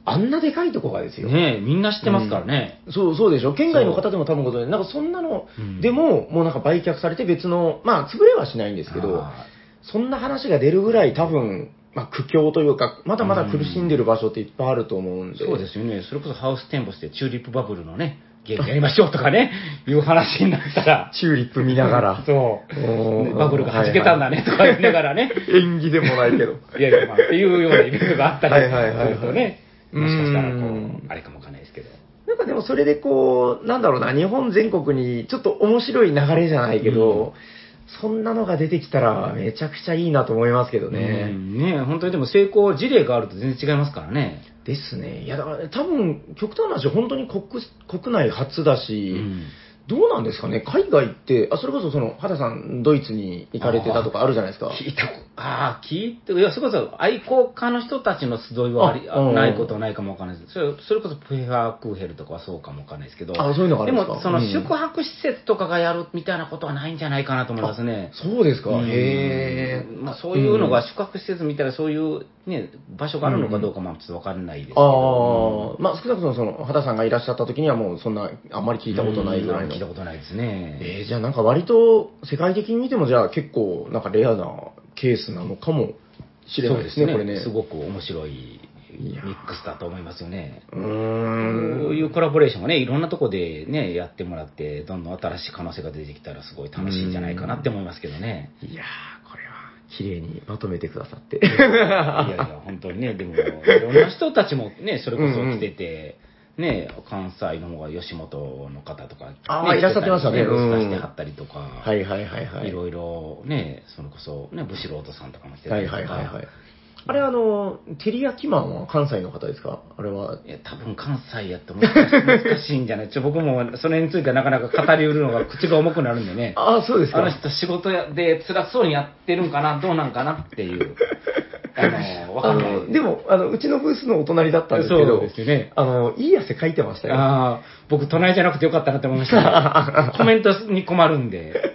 あんなでかいとこがですよ。ねえみんな知ってますからね。そう、そうでしょ？県外の方でも多分ご存知。なんかそんなのうん。でも、もうなんか売却されて別の、まあ、潰れはしないんですけどあ、そんな話が出るぐらい多分、まあ、苦境というか、まだまだ苦しんでる場所っていっぱいあると思うんで。そうですよね。それこそハウステンボスでチューリップバブルのね、ゲームやりましょうとかね、*laughs* いう話になったら、チューリップ見ながら。*laughs* そう、バブルが弾けたんだねとか言いながらね、*laughs* 演技でもないけど。いやいや、まあ、っていうようなイベントがあったりするとね、もしかしたらこうんう、あれかもわかんないですけど。なんかでもそれでこう、なんだろうな、日本全国にちょっと面白い流れじゃないけど、そんなのが出てきたらめちゃくちゃいいなと思いますけどうね。んね本当にでも成功事例があると全然違いますからね。ですね。いや、だから多分、極端な話、本当に国国内初だし、うんどうなんですかね、海外って、あそれこそその、畑さん、ドイツに行かれてたとかあるじゃないですか。聞いたこああ、聞いて、いや、それこそ愛好家の人たちの集いはありあうんないことはないかもわかんないです。それそれこそプヘハークーヘルとかはそうかもわかんないですけど。あそういうのがですか？も、そのうん宿泊施設とかがやるみたいなことはないんじゃないかなと思いますね。そうですか、うんへえ。まあ、そういうのが宿泊施設みたいなそういうね、場所があるのかどうかまあちょっとわかんないですけあど。あ、まあ少なくともその、畑さんがいらっしゃった時にはもうそんな、あんまり聞いたことないぐらいの。うん聞いたことないですね。えーじゃあなんか割と世界的に見てもじゃあ結構なんかレアなケースなのかもしれないですね、これね。すごく面白いミックスだと思いますよね。うーん。こういうコラボレーションがね、いろんなとこでね、やってもらって、どんどん新しい可能性が出てきたらすごい楽しいんじゃないかなって思いますけどね。いやー、これは綺麗にまとめてくださって。いやいや、本当にね、でも、いろんな人たちもね、それこそ来てて、ね、関西の方が吉本の方とか、ね、あーいらっしゃってましたねブースターしてはったりとか、はいはいはいはい。いろいろね、それこそ、ね、ブシロートさんとかも来てたはいりとか、はいはいはい。あれあの、照り焼きマンは関西の方ですか？あれは。いや、多分関西やと難しい難しいんじゃない？ちょ僕もそれについてはなかなか語りうるのが口が重くなるんでね。ああ、そうですか。あの人仕事やで辛そうにやってるんかな、どうなんかなっていう。あの、わかあんない。の、でも、あの、うちのブースのお隣だったんですけど、そうですよねあの、いい汗かいてましたよ。ああ、僕、隣じゃなくてよかったなって思いました、*laughs* コメントに困るんで。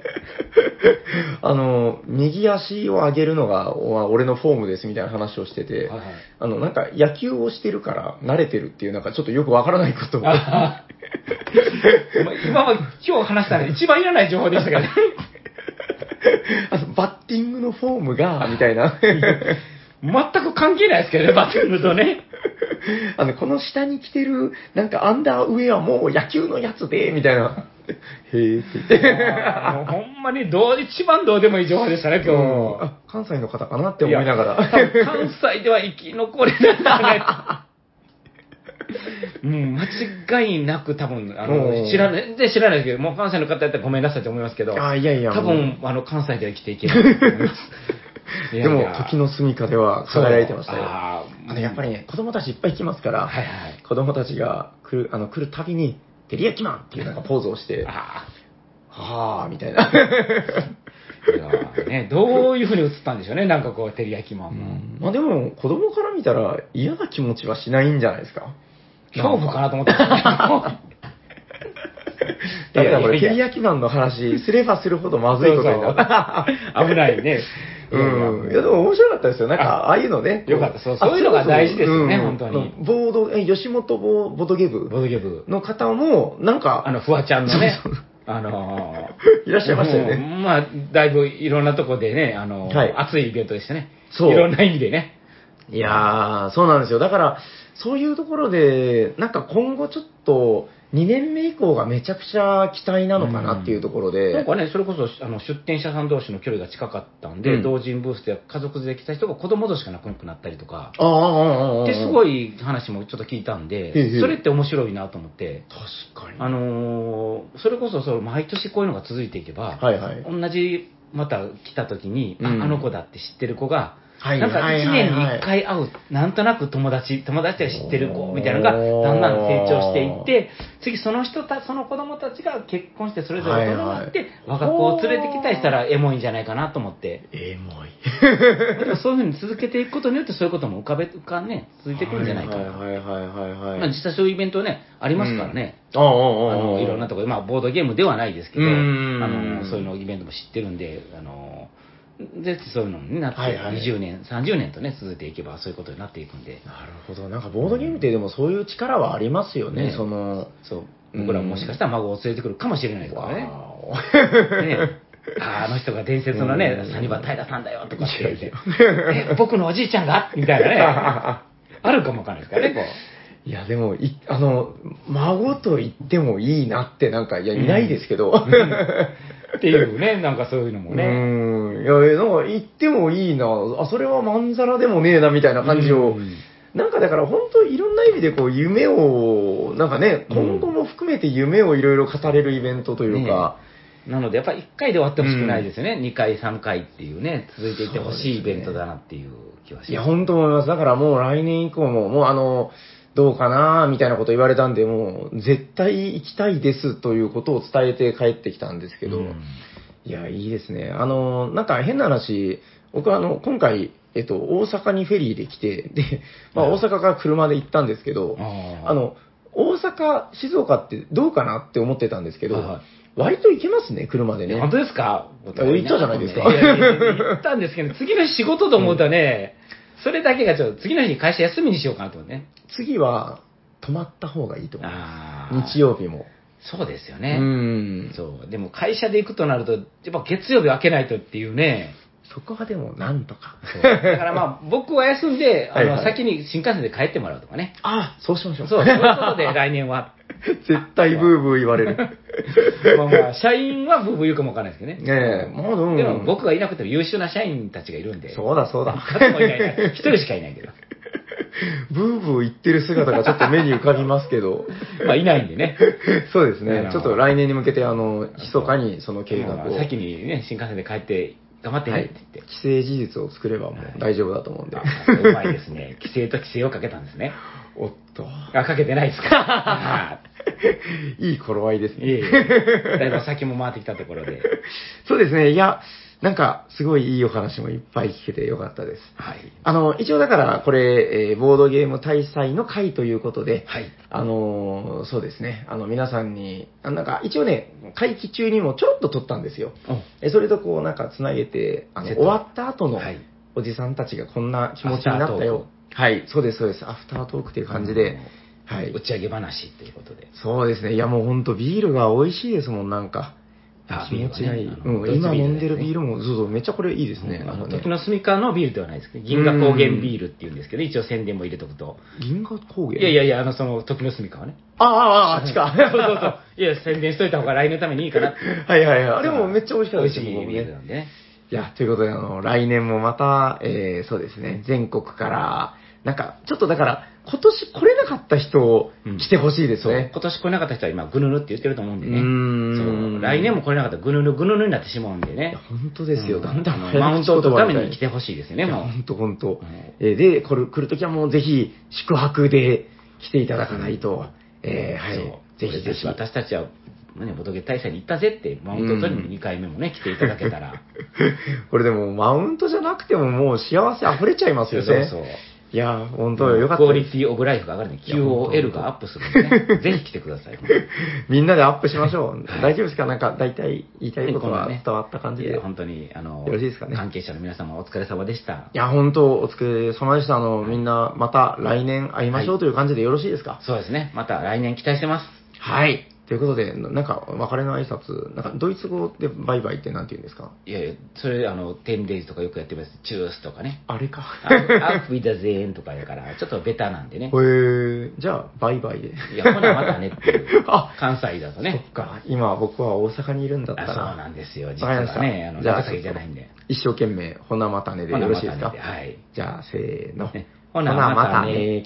あの、右足を上げるのが、お俺のフォームですみたいな話をしてて、はいはいあの、なんか野球をしてるから慣れてるっていう、なんかちょっとよくわからないことを。あーま今は今日話したの一番いらない情報でしたからね。*laughs* あのバッティングのフォームが、みたいな。*laughs* 全く関係ないですけどね、バッティングとね。*laughs* あの、この下に着てる、なんかアンダーウェアも野球のやつで、みたいな。*laughs* へーって言って。もうほんまにどう一番どうでもいい情報でしたね、今日。あ、関西の方かなって思いながら。関西では生き残れないんじゃないうん、間違いなく多分、あうの、ん知らない、全然知らないですけど、もう関西の方やったらごめんなさいと思いますけど、あ、いやいや。多分、あの、関西では生きていけないと思います。でも時の住みかでは輝いてましたよ。あの、やっぱりね、子供たちいっぱい来ますから、はいはい。子供たちが来る、あの、来るたびに、照り焼きマンっていうなんかポーズをして、はあぁーみたいな。ーいやーね、どういうふうに映ったんでしょうね、なんかこう、照り焼きマンも。まあでも、子供から見たら嫌な気持ちはしないんじゃないですか。恐怖かなと思ったんですけど。だからこれ、照り焼きマンの話すればするほどまずいことになった。危ないね。うん。いや、でも面白かったですよ。なんか、ああいうのね。よかったそうあそういうのが大事ですよね本当にうんボード、え吉本ボボドゲ部ボードゲーム。の方も、なんか、あの、フワちゃんのねあのー *laughs* いらっしゃいましたよねうんまあ、だいぶいろんなとこでね、あの熱いイベントでしたね。そういろんな意味でね。いやー、そうなんですよ。だから、そういうところで、なんか今後ちょっと、2年目以降がめちゃくちゃ期待なのかなっていうところで、なんかね、それこそあの出店者さん同士の距離が近かったんで、うん同人ブースで家族で来た人が子供としかなくなったりとか、ああ、ああ、ああ。で、すごい。い話もちょっと聞いたんで、それって面白いなと思って、確かに。あのーそれこそその毎年こういうのが続いていけば、はいはい。同じ、また来た時に、うんあ、あの子だって知ってる子が、はいなんかはい1年に1回会う、なんとなく友達、友達が知ってる子みたいなのが、だんだん成長していって、次その人た、その子供たちが結婚してそれぞれ大人になって、我が子を連れてきたりしたらエモいんじゃないかなと思って。エモい。でも *laughs* そういうふうに続けていくことによってそういうことも浮かべ、浮かんね、続いてくるんじゃないかな。はいはいはいはいはい。まあ実際そういうイベントね、ありますからね。ああ、ああ、あの、いろんなところで、まあ、ボードゲームではないですけど、あうんの、そういうのイベントも知ってるんで、あの、ぜひそういうのになって、はいはい。20年、30年とね、続いていけばそういうことになっていくんで、なるほど。なんかボードゲームってでもそういう力はありますよね。ねその、そう、僕らももしかしたら孫を連れてくるかもしれないですからね。わねああの人が伝説のねうん、サニバ平さんだよとかって言って。僕のおじいちゃんが？みたいなね、*laughs* あるかもわかんないですからね、こう。いや、でも、い、あの、孫と言ってもいいなって、なんか、いや、いないですけど。っていうね、なんかそういうのもうね。ん。いや、なんか、言ってもいいな。あ、それはまんざらでもねえな、みたいな感じを。うんなんかだから本当いろんな意味でこう夢を、なんかね、うん今後も含めて夢をいろいろ語れるイベントというか、なので、やっぱり1回で終わってほしくないですよね、2回、3回っていうね、続いていってほしいイベントだなっていう気はします。いや、本当思います。だからもう来年以降も、もうあの、どうかなみたいなこと言われたんで、もう絶対行きたいですということを伝えて帰ってきたんですけど、うん。いや、いいですね。あの、なんか変な話、僕はあの、今回、えっと、大阪にフェリーで来て、で、*laughs* まあはい大阪から車で行ったんですけど、あの、大阪、静岡ってどうかなって思ってたんですけど、割と行けますね、車でね。本当ですか？行ったじゃないですか。行ったんですけど、次の日仕事と思うとね、それだけがちょっと、次の日に会社休みにしようかなとね。次は、泊まった方がいいと思いまあす。日曜日も。そうですようね。ん。そう。でも会社で行くとなると、やっぱ月曜日開けないとっていうね。そこはでも、なんとか。だからまあ、*laughs* 僕は休んで、あの、はいはい先に新幹線で帰ってもらうとかね。あ、そうしましょう。そう、そういうことで来年は。*laughs* 絶対ブーブー言われる。*laughs* まあまあ、社員はブーブー言うかもわかんないですけどね。ねえ、まあでも、でも僕がいなくても優秀な社員たちがいるんで。そうだそうだ。数もいないな。一人しかいないけど。*laughs* ブーブー言ってる姿がちょっと目に浮かびますけど。*laughs* まあ、いないんでね。*laughs* そうですね。ちょっと来年に向けて、あの、密かにその計画を。まあ先にね、新幹線で帰って、頑張ってはいねって言って。既成事実を作ればもう大丈夫だと思うんで。あうまいですね。規制と規制をかけたんですね。おっと。あ、かけてないですか。いい頃合いですね。いえいえ。だいぶ先も回ってきたところで。そうですね。いや、なんか、すごいいいお話もいっぱい聞けてよかったです。はい。あの、一応だから、これ、えーボードゲーム大祭の会ということで、はい。あのーそうですね、あの、皆さんに、あなんか、一応ね、会期中にもちょろっと撮ったんですよ。えそれとこう、なんか、つなげて、あの、終わった後のはい、おじさんたちがこんな気持ちになったよ。はい、そうです、そうです。アフタートークっていう感じで、はい打。ち上げ話ということで。そうですね。いや、もうほんとビールが美味しいですもん、なんか。あ気持ちがいい。うん、今飲んでるビールも、そうそう、めっちゃこれいいですね。あの、時の住みかのビールではないですけど、銀河高原ビールっていうんですけど、一応宣伝も入れとくと。銀河高原？いやいやいや、あの、その、時の住みかはね。ああ、ああ、あっちか。そうそうそう。いや、宣伝しといた方が来年のためにいいかな。はいはいはい。あれもめっちゃ美味しかったです美味しいビールねなんでね。いや、ということで、あの、来年もまた、えー、そうですね、全国から、なんか、ちょっとだから、今年来れなかった人をうん来てほしいですそう。ね。今年来れなかった人は今、ぐぬぬって言ってると思うんでね。う。来年も来れなかったらぐぬぬぐぬぬになってしまうんでいねや。本当ですよ。うんだんだんマウントを取るために来てほほしいですよね、もう。本当本当ん。えーで、来る、来るときはもうぜひ、宿泊で来ていただかないと、えー、はい。ぜひぜひ。私たちは、ね、ボトゲ大祭に行ったぜって、マウントを取りに2回目もね、来ていただけたら。*laughs* これでも、マウントじゃなくてももう幸せ溢れちゃいますよね。そうそう。いや、本当よかった。クオリティオブライフが上がるんで、いや本当 QOL がアップするんでね。*laughs* ぜひ来てください。みんなでアップしましょう。大丈夫ですか？なんか、大体言いたいことはね伝わった感じで。本当に、あの、よろしいですかね？関係者の皆様お疲れ様でした。いや、本当お疲れ様でした。あの、みんな、また来年会いましょうという感じでよろしいですか？そうですね。また来年期待してます。はい。ということで、なんか、別れの挨拶、なんか、ドイツ語でバイバイってなんて言うんですか？いやいや、それ、あの、テンデイズとかよくやってます。チュースとかね。あれか。アウフィダゼーンとかやから、ちょっとベタなんでねへ。ー、じゃあ、バイバイで。いや、ほなまたねっていう。あ関西だとそねっ。か、今僕は大阪にいるんだったあら。そうなんですよ。実はね、あの、じゃあ長崎じゃないんで。一生懸命、ほなまたねでよろしいですか？はいじゃあ、せーの。*laughs* ほなまたね